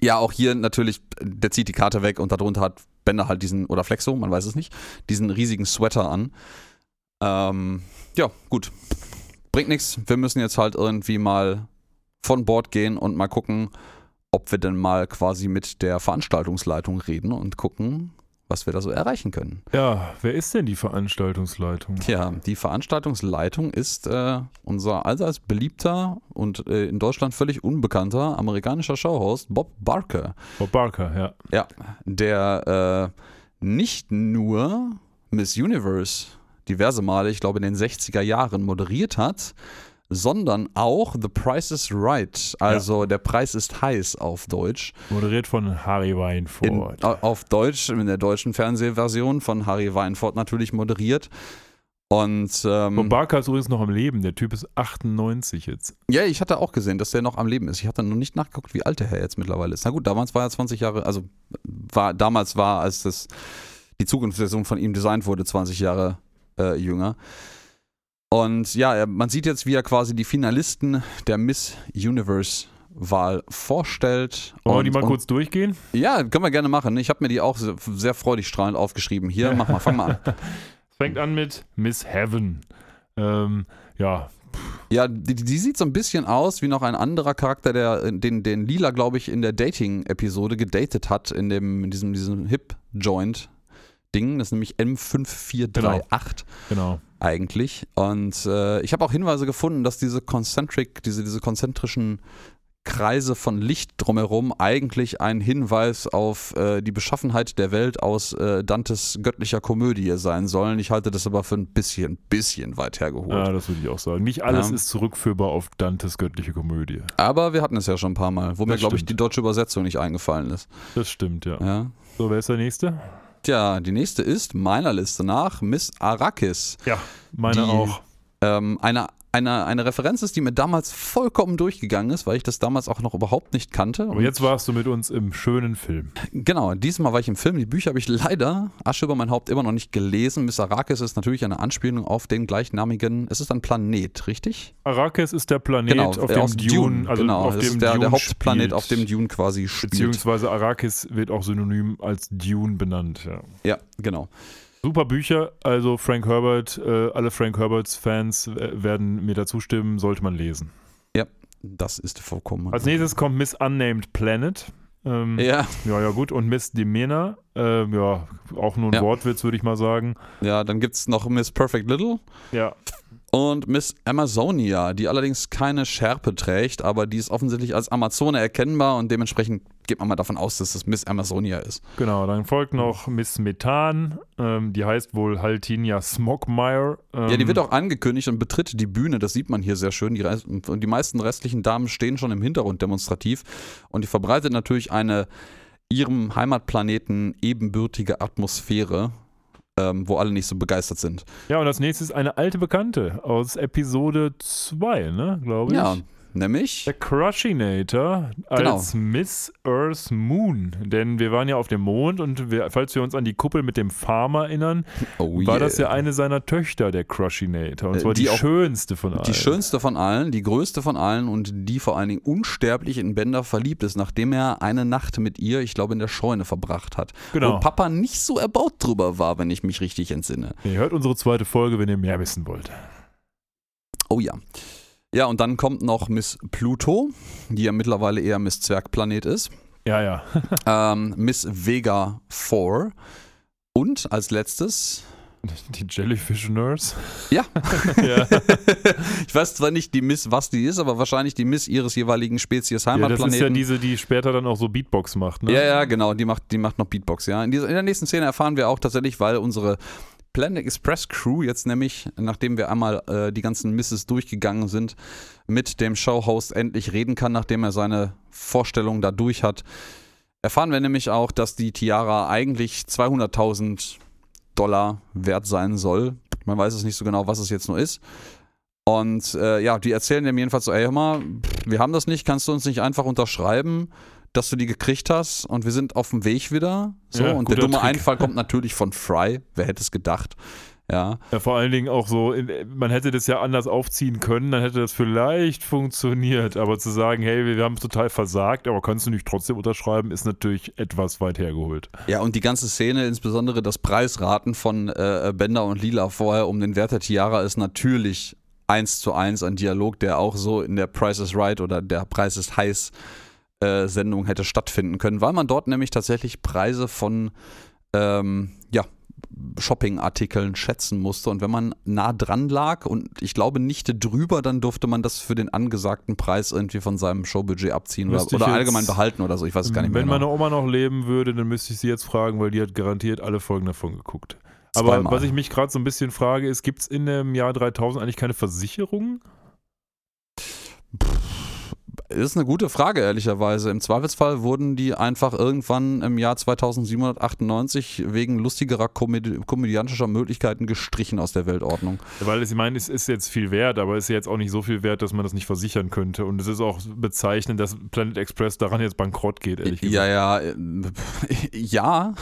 ja, auch hier natürlich, der zieht die Karte weg und darunter hat Bender halt diesen, oder Flexo, man weiß es nicht, diesen riesigen Sweater an. Ähm, ja, gut. Bringt nichts. Wir müssen jetzt halt irgendwie mal von Bord gehen und mal gucken, ob wir denn mal quasi mit der Veranstaltungsleitung reden und gucken, was wir da so erreichen können. Ja, wer ist denn die Veranstaltungsleitung? Tja, die Veranstaltungsleitung ist äh, unser allseits beliebter und äh, in Deutschland völlig unbekannter amerikanischer Showhost Bob Barker. Bob Barker, ja. Ja, der äh, nicht nur Miss Universe diverse Male, ich glaube in den 60er Jahren moderiert hat, sondern auch The Price is Right. Also der Preis ist heiß auf Deutsch. Moderiert von Harry In, Weinfurt. au- auf Deutsch, in der deutschen Fernsehversion von Harry Weinfurt natürlich moderiert. Und ähm, Barker ist übrigens noch am Leben. Der Typ ist 98 jetzt. ja, ich hatte auch gesehen, dass der noch am Leben ist. Ich hatte noch nicht nachgeguckt, wie alt der Herr jetzt mittlerweile ist. Na gut, damals war er 20 Jahre, also war damals war, als das die Zukunftsversion von ihm designt wurde, 20 Jahre äh, jünger. Und ja, man sieht jetzt, wie er quasi die Finalisten der Miss Universe Wahl vorstellt. Wollen wir die mal und- kurz durchgehen? Ja, können wir gerne machen. Ich habe mir die auch sehr, sehr freudig strahlend aufgeschrieben. Hier, mach mal, fang mal an. [LAUGHS] Es fängt an mit Miss Heaven. Ähm, ja, Ja, die, die sieht so ein bisschen aus wie noch ein anderer Charakter, der den, den Lila, glaube ich, in der Dating-Episode gedatet hat, in, dem, in diesem, diesem Hip-Joint-Ding. Das ist nämlich M5438 genau. Eigentlich. Und äh, ich habe auch Hinweise gefunden, dass diese concentric, diese, diese konzentrischen Kreise von Licht drumherum eigentlich ein Hinweis auf äh, die Beschaffenheit der Welt aus äh, Dantes göttlicher Komödie sein sollen. Ich halte das aber für ein bisschen, bisschen weit hergeholt. Ja, das würde ich auch sagen. Nicht alles Ja. ist zurückführbar auf Dantes göttliche Komödie. Aber wir hatten es ja schon ein paar Mal, wo mir, Das glaube ich, die deutsche Übersetzung nicht eingefallen ist. Das stimmt, ja. Ja. So, wer ist der nächste? Tja, die nächste ist meiner Liste nach Miss Arrakis. Ja, meine Die- auch. Ähm, eine, eine, eine Referenz ist, die mir damals vollkommen durchgegangen ist, weil ich das damals auch noch überhaupt nicht kannte. Aber jetzt warst du mit uns im schönen Film. Genau, diesmal war ich im Film. Die Bücher habe ich leider, Asche über mein Haupt, immer noch nicht gelesen. Miss Arrakis ist natürlich eine Anspielung auf den gleichnamigen, es ist ein Planet, richtig? Arrakis ist der Planet, genau, auf dem aus Dune, also genau, auf dem ist der, Dune der Hauptplanet, spielt. auf dem Dune quasi spielt. Beziehungsweise Arrakis wird auch synonym als Dune benannt. Ja. ja, genau. Super Bücher, also Frank Herbert, äh, alle Frank Herberts Fans äh, werden mir dazu stimmen, sollte man lesen. Das ist vollkommen. Als nächstes kommt Miss Unnamed Planet. Ähm, ja, ja, ja, gut. Und Miss Demena, ähm, ja, auch nur ein Ja. Wortwitz, würde ich mal sagen. ja, dann gibt es noch Miss Perfect Little Ja, und Miss Amazonia, die allerdings keine Schärpe trägt, aber die ist offensichtlich als Amazone erkennbar und dementsprechend geht man mal davon aus, dass das Miss Amazonia ist. genau. Dann folgt noch Miss Methan, ähm, die heißt wohl Haltinia Smogmire. Ähm, Ja, die wird auch angekündigt und betritt die Bühne, das sieht man hier sehr schön. Die, Rest- die meisten restlichen Damen stehen schon im Hintergrund demonstrativ und die verbreitet natürlich eine ihrem Heimatplaneten ebenbürtige Atmosphäre, ähm, wo alle nicht so begeistert sind. Ja, und als nächstes eine alte Bekannte aus Episode 2, ne, glaube ich. Ja, nämlich. Der Crushinator als Genau. Miss Earth Moon. Denn wir waren ja auf dem Mond und wir, falls wir uns an die Kuppel mit dem Farmer erinnern, Oh war yeah. das ja eine seiner Töchter, der Crushinator. Und Äh, zwar die, die auch- schönste von allen. Die schönste von allen, die größte von allen und die vor allen Dingen unsterblich in Bender verliebt ist, nachdem er eine Nacht mit ihr, ich glaube, in der Scheune verbracht hat. Genau. Wo Papa nicht so erbaut drüber war, wenn ich mich richtig entsinne. Ihr hört unsere zweite Folge, wenn ihr mehr wissen wollt. Oh ja. Ja, und dann kommt noch Miss Pluto, die ja mittlerweile eher Miss Zwergplanet ist. Ja, ja. [LAUGHS] Ähm, Miss Vega 4. Und als letztes, Die Jellyfish Nurse. ja, [LAUGHS] ja. [LAUGHS] ich weiß zwar nicht die Miss, was die ist, aber wahrscheinlich die Miss ihres jeweiligen Spezies ja, das ist ja Heimatplaneten. diese, die später dann auch so Beatbox macht, ne? Ja, ja, genau, die macht, die macht noch Beatbox, ja. In, dieser, in der nächsten Szene erfahren wir auch tatsächlich, weil unsere Planet Express Crew jetzt nämlich, nachdem wir einmal äh, die ganzen Misses durchgegangen sind, mit dem Showhost endlich reden kann, nachdem er seine Vorstellung da durch hat, erfahren wir nämlich auch, dass die Tiara eigentlich 200.000 Dollar wert sein soll. Man weiß es nicht so genau, was es jetzt nur ist. Und äh, ja, die erzählen dem jedenfalls so, ey, hör mal, wir haben das nicht, kannst du uns nicht einfach unterschreiben, dass du die gekriegt hast und wir sind auf dem Weg wieder. So, Ja, und der dumme Trick. Einfall kommt natürlich von Fry, wer hätte es gedacht. Ja, Ja, vor allen Dingen auch so, man hätte das ja anders aufziehen können, dann hätte das vielleicht funktioniert. Aber zu sagen, hey, wir haben es total versagt, aber kannst du nicht trotzdem unterschreiben, ist natürlich etwas weit hergeholt. Ja, und die ganze Szene, insbesondere das Preisraten von äh, Bender und Lila vorher um den Wert der Tiara, ist natürlich eins zu eins ein Dialog, der auch so in der Price is Right oder der Preis ist heiß äh, Sendung hätte stattfinden können, weil man dort nämlich tatsächlich Preise von ähm, ja, Shopping-Artikeln schätzen musste. Und wenn man nah dran lag und ich glaube nicht drüber, dann durfte man das für den angesagten Preis irgendwie von seinem Showbudget abziehen oder, Müsste oder jetzt- allgemein behalten oder so. Ich weiß es gar nicht mehr. Wenn genau. meine Oma noch leben würde, dann müsste ich sie jetzt fragen, weil die hat garantiert alle Folgen davon geguckt. Aber Zweimal. was ich mich gerade so ein bisschen frage, ist, gibt es in dem Jahr 3000 eigentlich keine Versicherung? Ist eine gute Frage, ehrlicherweise. Im Zweifelsfall wurden die einfach irgendwann im Jahr 2798 wegen lustigerer komödi komödiantischer Möglichkeiten gestrichen aus der Weltordnung. Weil ich meine, es ist jetzt viel wert, aber es ist jetzt auch nicht so viel wert, dass man das nicht versichern könnte. Und es ist auch bezeichnend, dass Planet Express daran jetzt bankrott geht, ehrlich gesagt. Ja, [LAUGHS] ja, äh, ja.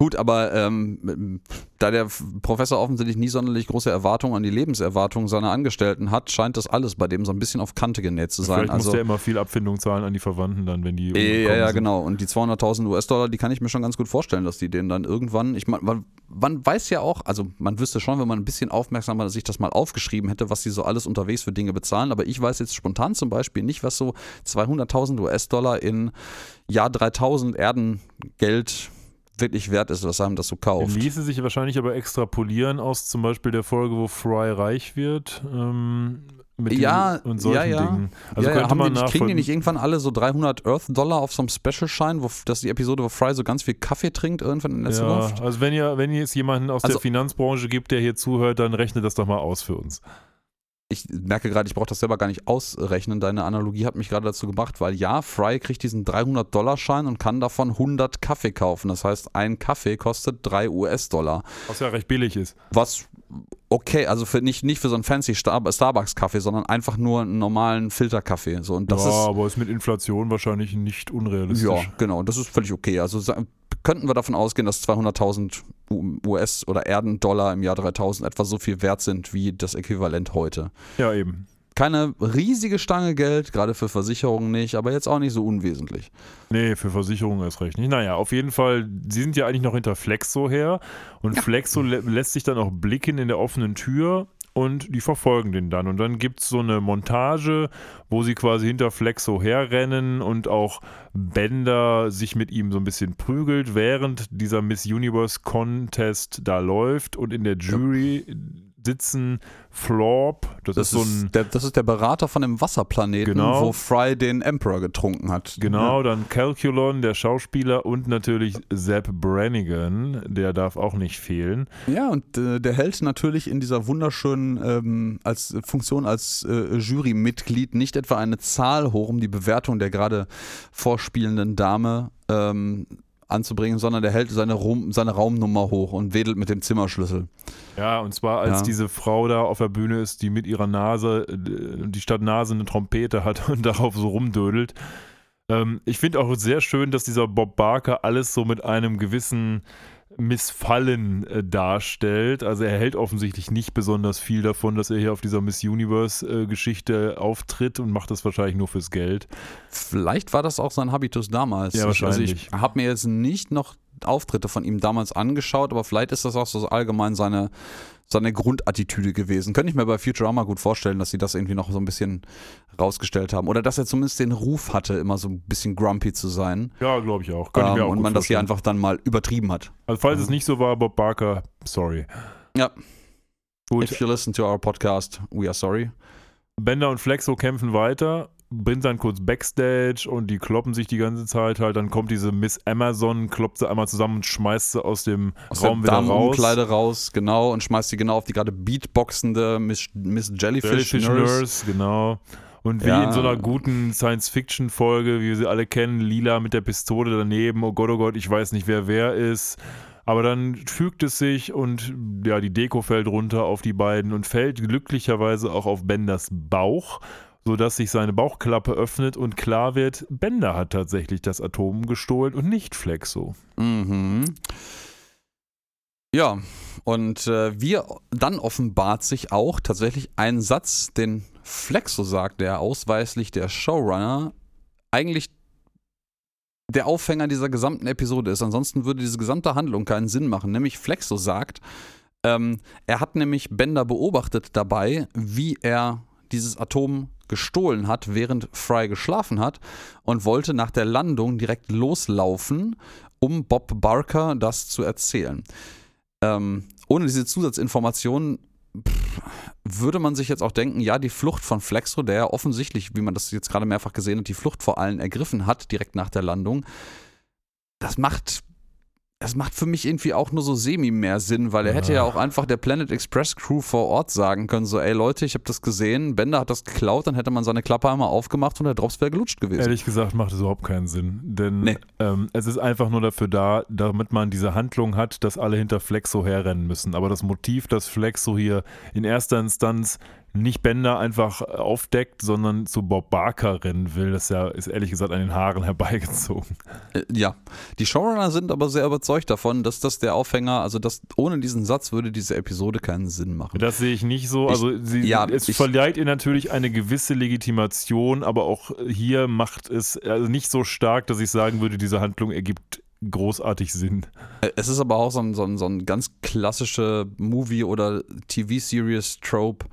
Gut, aber ähm, da der Professor offensichtlich nie sonderlich große Erwartungen an die Lebenserwartung seiner Angestellten hat, scheint das alles bei dem so ein bisschen auf Kante genäht zu sein. Vielleicht also, muss der immer viel Abfindung zahlen an die Verwandten dann, wenn die äh, ja, ja, sind. genau. Und die 200.000 US-Dollar, die kann ich mir schon ganz gut vorstellen, dass die den dann irgendwann, ich meine, man, man weiß ja auch, also man wüsste schon, wenn man ein bisschen aufmerksamer sich das mal aufgeschrieben hätte, was die so alles unterwegs für Dinge bezahlen. Aber ich weiß jetzt spontan zum Beispiel nicht, was so 200.000 US-Dollar in Jahr 3000 Erdengeld wirklich wert ist, dass einem das so kauft. Ließe sich wahrscheinlich aber extrapolieren aus zum Beispiel der Folge, wo Fry reich wird. Ähm, mit Ja, diesen, und solchen ja, ja. Dingen. Also ja, ja, könnte haben man die nicht, kriegen die nicht irgendwann alle so 300 Earth-Dollar auf so einem Special-Schein, wo das ist die Episode, wo Fry so ganz viel Kaffee trinkt irgendwann in der Ja, Zukunft? also wenn ihr, wenn ihr jetzt jemanden aus Also- der Finanzbranche gibt, der hier zuhört, dann rechnet das doch mal aus für uns. Ich merke gerade, ich brauche das selber gar nicht ausrechnen. Deine Analogie hat mich gerade dazu gebracht, weil ja, Fry kriegt diesen 300-Dollar-Schein und kann davon 100 Kaffee kaufen. Das heißt, ein Kaffee kostet 3 US-Dollar. Was ja recht billig ist. Was okay, also für nicht, nicht für so einen fancy Star Starbucks-Kaffee, sondern einfach nur einen normalen Filterkaffee. So, und das ja, ist aber ist mit Inflation wahrscheinlich nicht unrealistisch. Ja, genau, das ist völlig okay. Also könnten wir davon ausgehen, dass 200.000 U- US- oder Erden-Dollar im Jahr 3000 etwa so viel wert sind wie das Äquivalent heute. Ja, eben. Keine riesige Stange Geld, gerade für Versicherungen nicht, aber jetzt auch nicht so unwesentlich. Nee, für Versicherungen erst recht nicht. Naja, auf jeden Fall, sie sind ja eigentlich noch hinter Flexo her und Flexo lä lässt sich dann auch blicken in der offenen Tür und die verfolgen den dann. Und dann gibt es so eine Montage, wo sie quasi hinter Flexo herrennen und auch Bender sich mit ihm so ein bisschen prügelt, während dieser Miss Universe Contest da läuft und in der Jury sitzen Florp, das, Das ist so ein der, das ist der Berater von dem Wasserplaneten, Genau. wo Fry den Emperor getrunken hat. Genau, dann Calculon, der Schauspieler und natürlich Zeb Brannigan, der darf auch nicht fehlen. Ja, und äh, der hält natürlich in dieser wunderschönen ähm, als Funktion als äh, Jurymitglied nicht etwa eine Zahl hoch, um die Bewertung der gerade vorspielenden Dame ähm, anzubringen, sondern der hält seine, Rum, seine Raumnummer hoch und wedelt mit dem Zimmerschlüssel. Ja, und zwar als Ja. diese Frau da auf der Bühne ist, die mit ihrer Nase, äh, die statt Nase eine Trompete hat [LAUGHS] und darauf so rumdödelt. Ähm, ich finde auch sehr schön, dass dieser Bob Barker alles so mit einem gewissen Missfallen äh, darstellt. Also er hält offensichtlich nicht besonders viel davon, dass er hier auf dieser Miss Universe-Geschichte auftritt und macht das wahrscheinlich nur fürs Geld. Vielleicht war das auch sein Habitus damals. Ja, Ich- Also ich wahrscheinlich. habe mir jetzt nicht noch Auftritte von ihm damals angeschaut, aber vielleicht ist das auch so allgemein seine, seine Grundattitüde gewesen. Könnte ich mir bei Futurama gut vorstellen, dass sie das irgendwie noch so ein bisschen rausgestellt haben. Oder dass er zumindest den Ruf hatte, immer so ein bisschen grumpy zu sein. Ja, glaube ich auch. Könnte ich mir Ähm, auch und man das hier einfach dann mal übertrieben hat. Also falls es nicht so war, Bob Barker, sorry. Ja. Gut, If you listen to our podcast, we are sorry. Bender und Flexo kämpfen weiter, bin dann kurz Backstage und die kloppen sich die ganze Zeit halt. Dann kommt diese Miss Amazon, kloppt sie einmal zusammen und schmeißt sie aus dem Aus Raum der wieder raus. Damenumkleide raus, genau, und schmeißt sie genau auf die gerade beatboxende Miss, Miss Jellyfish, Jellyfish Nurse. Nurse, genau. Und wie Ja. in so einer guten Science-Fiction-Folge, wie wir sie alle kennen, Lila mit der Pistole daneben, oh Gott, oh Gott, ich weiß nicht, wer wer ist. Aber dann fügt es sich und ja, die Deko fällt runter auf die beiden und fällt glücklicherweise auch auf Benders Bauch, sodass sich seine Bauchklappe öffnet und klar wird, Bender hat tatsächlich das Atom gestohlen und nicht Flexo. Mhm. Ja, und äh, wir, dann offenbart sich auch tatsächlich ein Satz, den Flexo sagt, der ausweislich der Showrunner eigentlich der Aufhänger dieser gesamten Episode ist. Ansonsten würde diese gesamte Handlung keinen Sinn machen. Nämlich Flexo sagt, ähm, er hat nämlich Bender beobachtet dabei, wie er dieses Atom gestohlen hat, während Fry geschlafen hat und wollte nach der Landung direkt loslaufen, um Bob Barker das zu erzählen. Ähm, ohne diese Zusatzinformationen würde man sich jetzt auch denken, ja, die Flucht von Flexo, der ja offensichtlich, wie man das jetzt gerade mehrfach gesehen hat, die Flucht vor allen ergriffen hat, direkt nach der Landung, das macht das macht für mich irgendwie auch nur so semi mehr Sinn, weil er hätte ja auch einfach der Planet Express Crew vor Ort sagen können, so, ey Leute, ich habe das gesehen, Bender hat das geklaut, dann hätte man seine Klappe einmal aufgemacht und der Drops wäre gelutscht gewesen. Ehrlich gesagt macht es überhaupt keinen Sinn, denn Nee. ähm, es ist einfach nur dafür da, damit man diese Handlung hat, dass alle hinter Flexo herrennen müssen. Aber das Motiv, dass Flexo hier in erster Instanz nicht Bender einfach aufdeckt, sondern zu Bob Barker rennen will, das ja, ist ehrlich gesagt an den Haaren herbeigezogen. Äh, ja, die Showrunner sind aber sehr überzeugt davon, dass das der Aufhänger, also dass ohne diesen Satz würde diese Episode keinen Sinn machen. Das sehe ich nicht so. Also sie, ja, es ich- verleiht ihr natürlich eine gewisse Legitimation, aber auch hier macht es also nicht so stark, dass ich sagen würde, diese Handlung ergibt großartig Sinn. Äh, Es ist aber auch so ein, so ein, so ein ganz klassische Movie- oder TV-Series-Trope,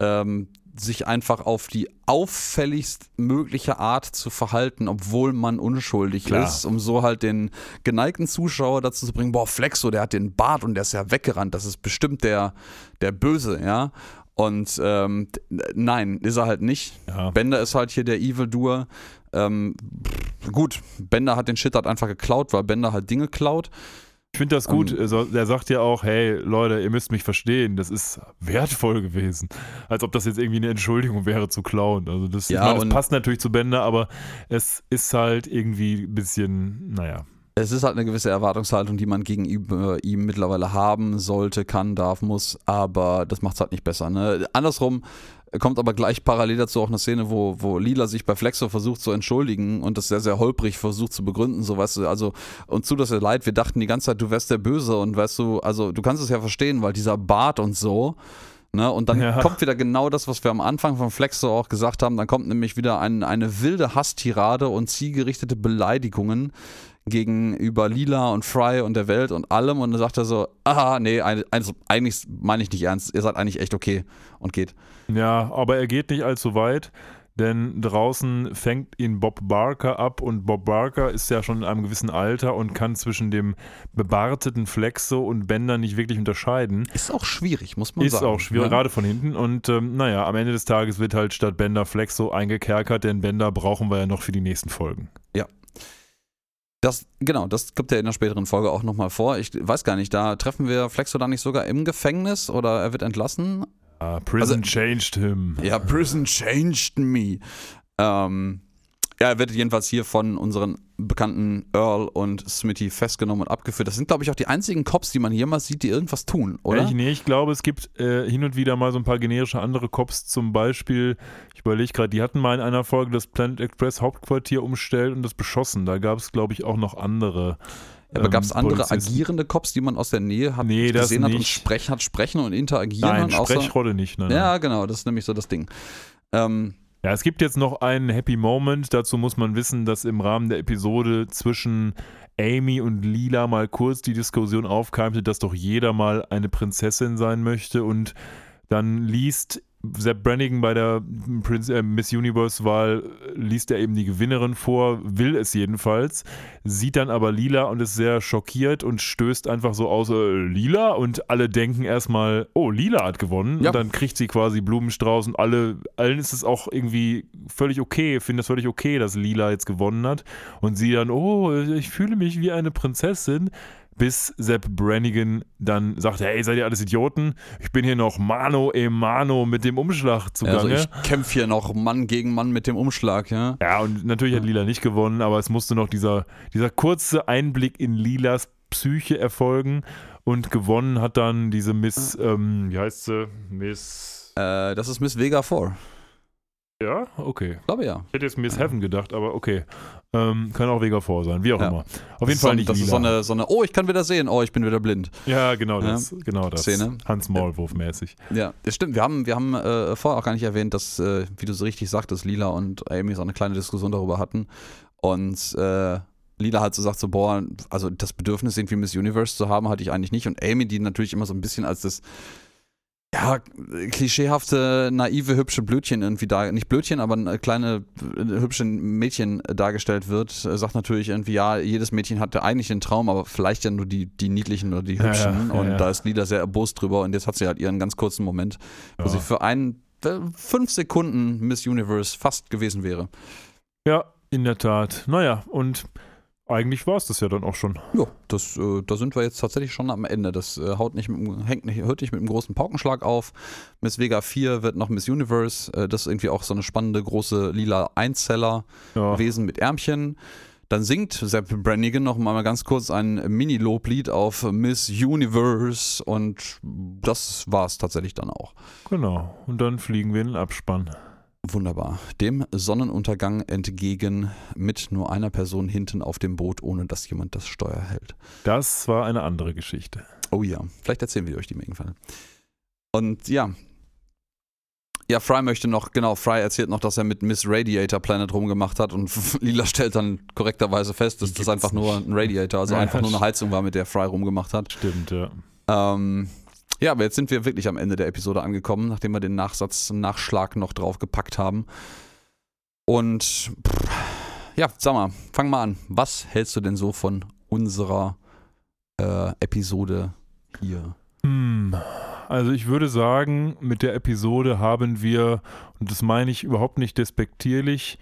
ähm, sich einfach auf die auffälligst mögliche Art zu verhalten, obwohl man unschuldig Klar. ist, um so halt den geneigten Zuschauer dazu zu bringen, boah, Flexo, der hat den Bart und der ist ja weggerannt, das ist bestimmt der, der Böse, ja. Und ähm, nein, ist er halt nicht. Ja. Bender ist halt hier der Evil-Doer. Ähm, gut, Bender hat den Shit halt einfach geklaut, weil Bender halt Dinge klaut. Ich finde das gut. Ähm, Also, der sagt ja auch, hey Leute, ihr müsst mich verstehen, das ist wertvoll gewesen. Als ob das jetzt irgendwie eine Entschuldigung wäre zu klauen. Also das, Ja, meine, das passt natürlich zu Bender, aber es ist halt irgendwie ein bisschen, naja. Es ist halt eine gewisse Erwartungshaltung, die man gegenüber ihm mittlerweile haben sollte, kann, darf, muss, aber das macht es halt nicht besser. Ne? Andersrum kommt aber gleich parallel dazu auch eine Szene, wo, wo Lila sich bei Flexo versucht zu entschuldigen und das sehr, sehr holprig versucht zu begründen, so weißt du, also und zu das leid, wir dachten die ganze Zeit, du wärst der Böse und weißt du, also du kannst es ja verstehen, weil dieser Bart und so, Ne, und dann Ja. kommt wieder genau das, was wir am Anfang von Flexo auch gesagt haben. Dann kommt nämlich wieder ein, eine wilde Hasstirade und zielgerichtete Beleidigungen gegenüber Lila und Fry und der Welt und allem. Und dann sagt er so: Aha, nee, also eigentlich meine ich nicht ernst. Ihr seid eigentlich echt okay und geht. Ja, aber er geht nicht allzu weit, denn draußen fängt ihn Bob Barker ab und Bob Barker ist ja schon in einem gewissen Alter und kann zwischen dem bebarteten Flexo und Bender nicht wirklich unterscheiden. Ist auch schwierig, muss man Ist sagen. auch schwierig, ne? gerade von hinten. Und ähm, naja, am Ende des Tages wird halt statt Bender Flexo eingekerkert, denn Bender brauchen wir ja noch für die nächsten Folgen. Das, genau, das gibt er in der späteren Folge auch nochmal vor. Ich weiß gar nicht, da treffen wir Flexo dann nicht sogar im Gefängnis oder er wird entlassen? Ah, Prison Also- changed him. Ja, Prison changed me. Ähm, ja, er wird jedenfalls hier von unseren bekannten Earl und Smitty festgenommen und abgeführt. Das sind, glaube ich, auch die einzigen Cops, die man hier mal sieht, die irgendwas tun, oder? Ich, nee, ich glaube, es gibt äh, hin und wieder mal so ein paar generische andere Cops, zum Beispiel, ich überlege gerade, die hatten mal in einer Folge das Planet Express Hauptquartier umstellt und das beschossen. Da gab es, glaube ich, auch noch andere. Aber ähm, gab es andere Polizisten. agierende Cops, die man aus der Nähe hat, Nee, gesehen hat und sprechen, hat sprechen und interagieren? Nein, außer, Sprechrolle nicht. Nein, nein. ja, genau, das ist nämlich so das Ding. Ähm, Ja, es gibt jetzt noch einen Happy Moment. Dazu muss man wissen, dass im Rahmen der Episode zwischen Amy und Lila mal kurz die Diskussion aufkeimte, dass doch jeder mal eine Prinzessin sein möchte und dann liest Sepp Brannigan bei der Prinz, äh, Miss Universe-Wahl, liest er eben die Gewinnerin vor, will es jedenfalls, sieht dann aber Lila und ist sehr schockiert und stößt einfach so aus, äh, Lila? Und alle denken erstmal, oh, Lila hat gewonnen. Ja. Und dann kriegt sie quasi Blumenstrauß und alle, allen ist es auch irgendwie völlig okay, finden es völlig okay, dass Lila jetzt gewonnen hat. Und sie dann, oh, ich fühle mich wie eine Prinzessin. Bis Sepp Brannigan dann sagt, hey, seid ihr alles Idioten? Ich bin hier noch Mano e Mano mit dem Umschlag zugange. also ich kämpfe hier noch Mann gegen Mann mit dem Umschlag, ja. Ja, und natürlich hat Lila nicht gewonnen, aber es musste noch dieser, dieser kurze Einblick in Lilas Psyche erfolgen. Und gewonnen hat dann diese Miss, ähm, wie heißt sie? Miss. Äh, das ist Miss Vega 4. Ja, okay. Ich glaube ja. Ich hätte jetzt Miss Heaven gedacht, aber okay. Ähm, kann auch Vega vor sein, wie auch Ja. immer. Auf Das jeden so, Fall ein- nicht Das Lila. ist so eine, so eine, oh, ich kann wieder sehen, oh, ich bin wieder blind. ja, genau das. genau das. Szene. Hans Maulwurf mäßig. Ja, das stimmt. Wir haben, wir haben äh, vorher auch gar nicht erwähnt, dass, äh, wie du so richtig sagtest, Lila und Amy so eine kleine Diskussion darüber hatten. Und äh, Lila halt so sagt so, boah, also das Bedürfnis, irgendwie Miss Universe zu haben, hatte ich eigentlich nicht. Und Amy, die natürlich immer so ein bisschen als das ja, klischeehafte, naive, hübsche Blödchen irgendwie da, nicht Blödchen, aber ein kleine, hübsche Mädchen dargestellt wird, äh, sagt natürlich irgendwie, ja, jedes Mädchen hatte eigentlich den Traum, aber vielleicht ja nur die, die niedlichen oder die hübschen. ja, ja, und ja. da ist Lila sehr erbost drüber und jetzt hat sie halt ihren ganz kurzen Moment, wo sie für einen, äh, fünf Sekunden Miss Universe fast gewesen wäre. Ja, in der Tat. Naja, und eigentlich war es das ja dann auch schon. Ja, das, äh, da sind wir jetzt tatsächlich schon am Ende. Das äh, haut nicht mit, hängt nicht, hört nicht mit einem großen Paukenschlag auf. Miss Vega 4 wird noch Miss Universe. Äh, das ist irgendwie auch so eine spannende große lila Einzeller. Ja. Mit Ärmchen. Dann singt Sepp Brannigan noch mal ganz kurz ein Mini-Loblied auf Miss Universe und das war's tatsächlich dann auch. Genau. Und dann fliegen wir in den Abspann. Wunderbar. Dem Sonnenuntergang entgegen mit nur einer Person hinten auf dem Boot, ohne dass jemand das Steuer hält. Das war eine andere Geschichte. Oh ja, vielleicht erzählen wir euch die irgendwann. Und ja. Ja, Fry möchte noch, genau, Fry erzählt noch, dass er mit Miss Radiator Planet rumgemacht hat und [LAUGHS] Lila stellt dann korrekterweise fest, dass das einfach nur ein Radiator, also Ja, [LAUGHS] einfach nur eine Heizung war, mit der Fry rumgemacht hat. Stimmt, ja. Ähm, ja, aber jetzt sind wir wirklich am Ende der Episode angekommen, nachdem wir den Nachsatz, Nachschlag noch drauf gepackt haben. Und ja, sag mal, fang mal an. Was hältst du denn so von unserer äh, Episode hier? Hm. Also ich würde sagen, mit der Episode haben wir, und das meine ich überhaupt nicht despektierlich,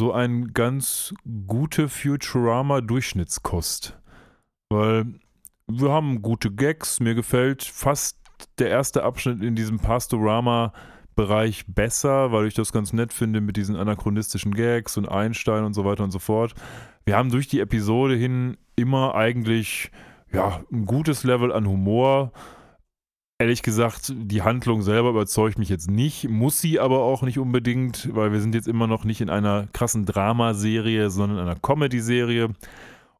so eine ganz gute Futurama-Durchschnittskost. Weil wir haben gute Gags, mir gefällt fast der erste Abschnitt in diesem Pastorama-Bereich besser, weil ich das ganz nett finde mit diesen anachronistischen Gags und Einstein und so weiter und so fort. Wir haben durch die Episode hin immer eigentlich ja, ein gutes Level an Humor. Ehrlich gesagt, die Handlung selber überzeugt mich jetzt nicht, muss sie aber auch nicht unbedingt, weil wir sind jetzt immer noch nicht in einer krassen Dramaserie, sondern in einer Comedy-Serie.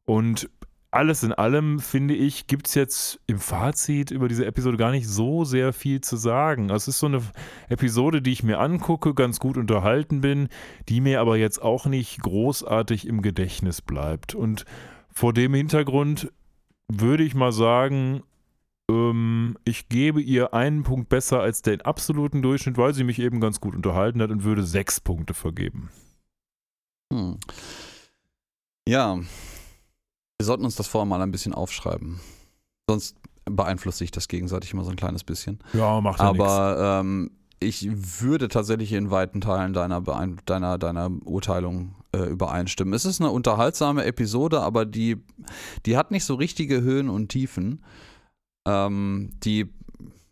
Und alles in allem, finde ich, gibt es jetzt im Fazit über diese Episode gar nicht so sehr viel zu sagen. Es ist so eine Episode, die ich mir angucke, ganz gut unterhalten bin, die mir aber jetzt auch nicht großartig im Gedächtnis bleibt. Und vor dem Hintergrund würde ich mal sagen, ähm, ich gebe ihr einen Punkt besser als den absoluten Durchschnitt, weil sie mich eben ganz gut unterhalten hat und würde sechs Punkte vergeben. Hm. Ja, wir sollten uns das vorher mal ein bisschen aufschreiben. Sonst beeinflusst sich das gegenseitig immer so ein kleines bisschen. Ja, macht ja. Aber ähm, ich würde tatsächlich in weiten Teilen deiner, Beein deiner, deiner Urteilung äh, übereinstimmen. Es ist eine unterhaltsame Episode, aber die, die hat nicht so richtige Höhen und Tiefen. Ähm, die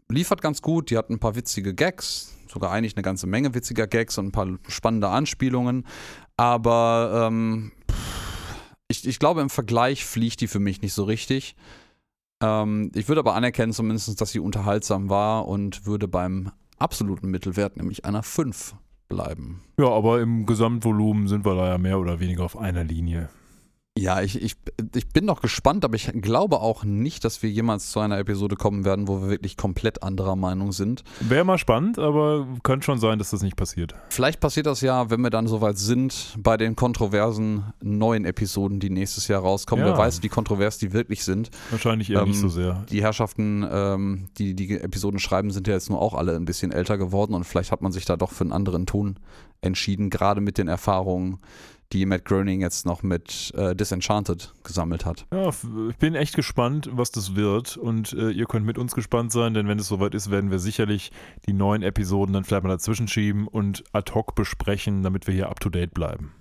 liefert ganz gut, die hat ein paar witzige Gags, sogar eigentlich eine ganze Menge witziger Gags und ein paar spannende Anspielungen. Aber ähm, ich, ich glaube, im Vergleich fliegt die für mich nicht so richtig. Ähm, ich würde aber anerkennen, zumindest, dass sie unterhaltsam war und würde beim absoluten Mittelwert, nämlich einer 5, bleiben. Ja, aber im Gesamtvolumen sind wir da ja mehr oder weniger auf einer Linie. Ja, ich, ich, ich bin noch gespannt, aber ich glaube auch nicht, dass wir jemals zu einer Episode kommen werden, wo wir wirklich komplett anderer Meinung sind. Wäre mal spannend, aber kann schon sein, dass das nicht passiert. Vielleicht passiert das ja, wenn wir dann soweit sind, bei den kontroversen neuen Episoden, die nächstes Jahr rauskommen. Ja. Wer weiß, wie kontrovers die wirklich sind. Wahrscheinlich eher nicht Ähm, so sehr. Die Herrschaften, ähm, die die Episoden schreiben, sind ja jetzt nur auch alle ein bisschen älter geworden und vielleicht hat man sich da doch für einen anderen Ton entschieden, gerade mit den Erfahrungen, die Matt Groening jetzt noch mit äh, Disenchanted gesammelt hat. Ja, ich bin echt gespannt, was das wird. Und äh, ihr könnt mit uns gespannt sein, denn wenn es soweit ist, werden wir sicherlich die neuen Episoden dann vielleicht mal dazwischen schieben und ad hoc besprechen, damit wir hier up to date bleiben.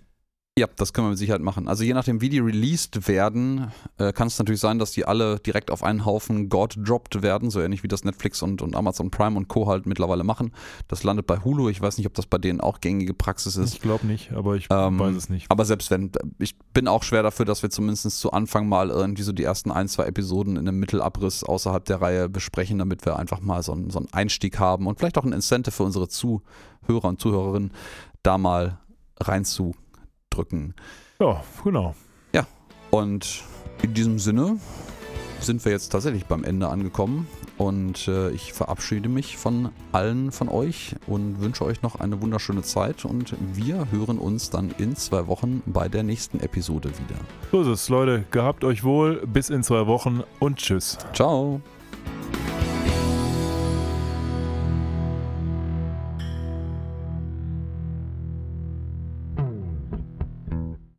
Ja, das können wir mit Sicherheit machen. Also je nachdem, wie die released werden, äh, kann es natürlich sein, dass die alle direkt auf einen Haufen God dropped werden, so ähnlich wie das Netflix und, und Amazon Prime und Co. halt mittlerweile machen. Das landet bei Hulu. Ich weiß nicht, ob das bei denen auch gängige Praxis ist. Ich glaube nicht, aber ich Ähm, weiß es nicht. Aber selbst wenn, ich bin auch schwer dafür, dass wir zumindest zu Anfang mal irgendwie so die ersten ein, zwei Episoden in einem Mittelabriss außerhalb der Reihe besprechen, damit wir einfach mal so einen, so einen Einstieg haben und vielleicht auch ein Incentive für unsere Zuhörer und Zuhörerinnen, da mal reinzudrücken. Ja, genau. Und in diesem Sinne sind wir jetzt tatsächlich beim Ende angekommen und äh, ich verabschiede mich von allen von euch und wünsche euch noch eine wunderschöne Zeit und wir hören uns dann in zwei Wochen bei der nächsten Episode wieder. So ist es, Leute. Gehabt euch wohl. Bis in zwei Wochen und tschüss. Ciao!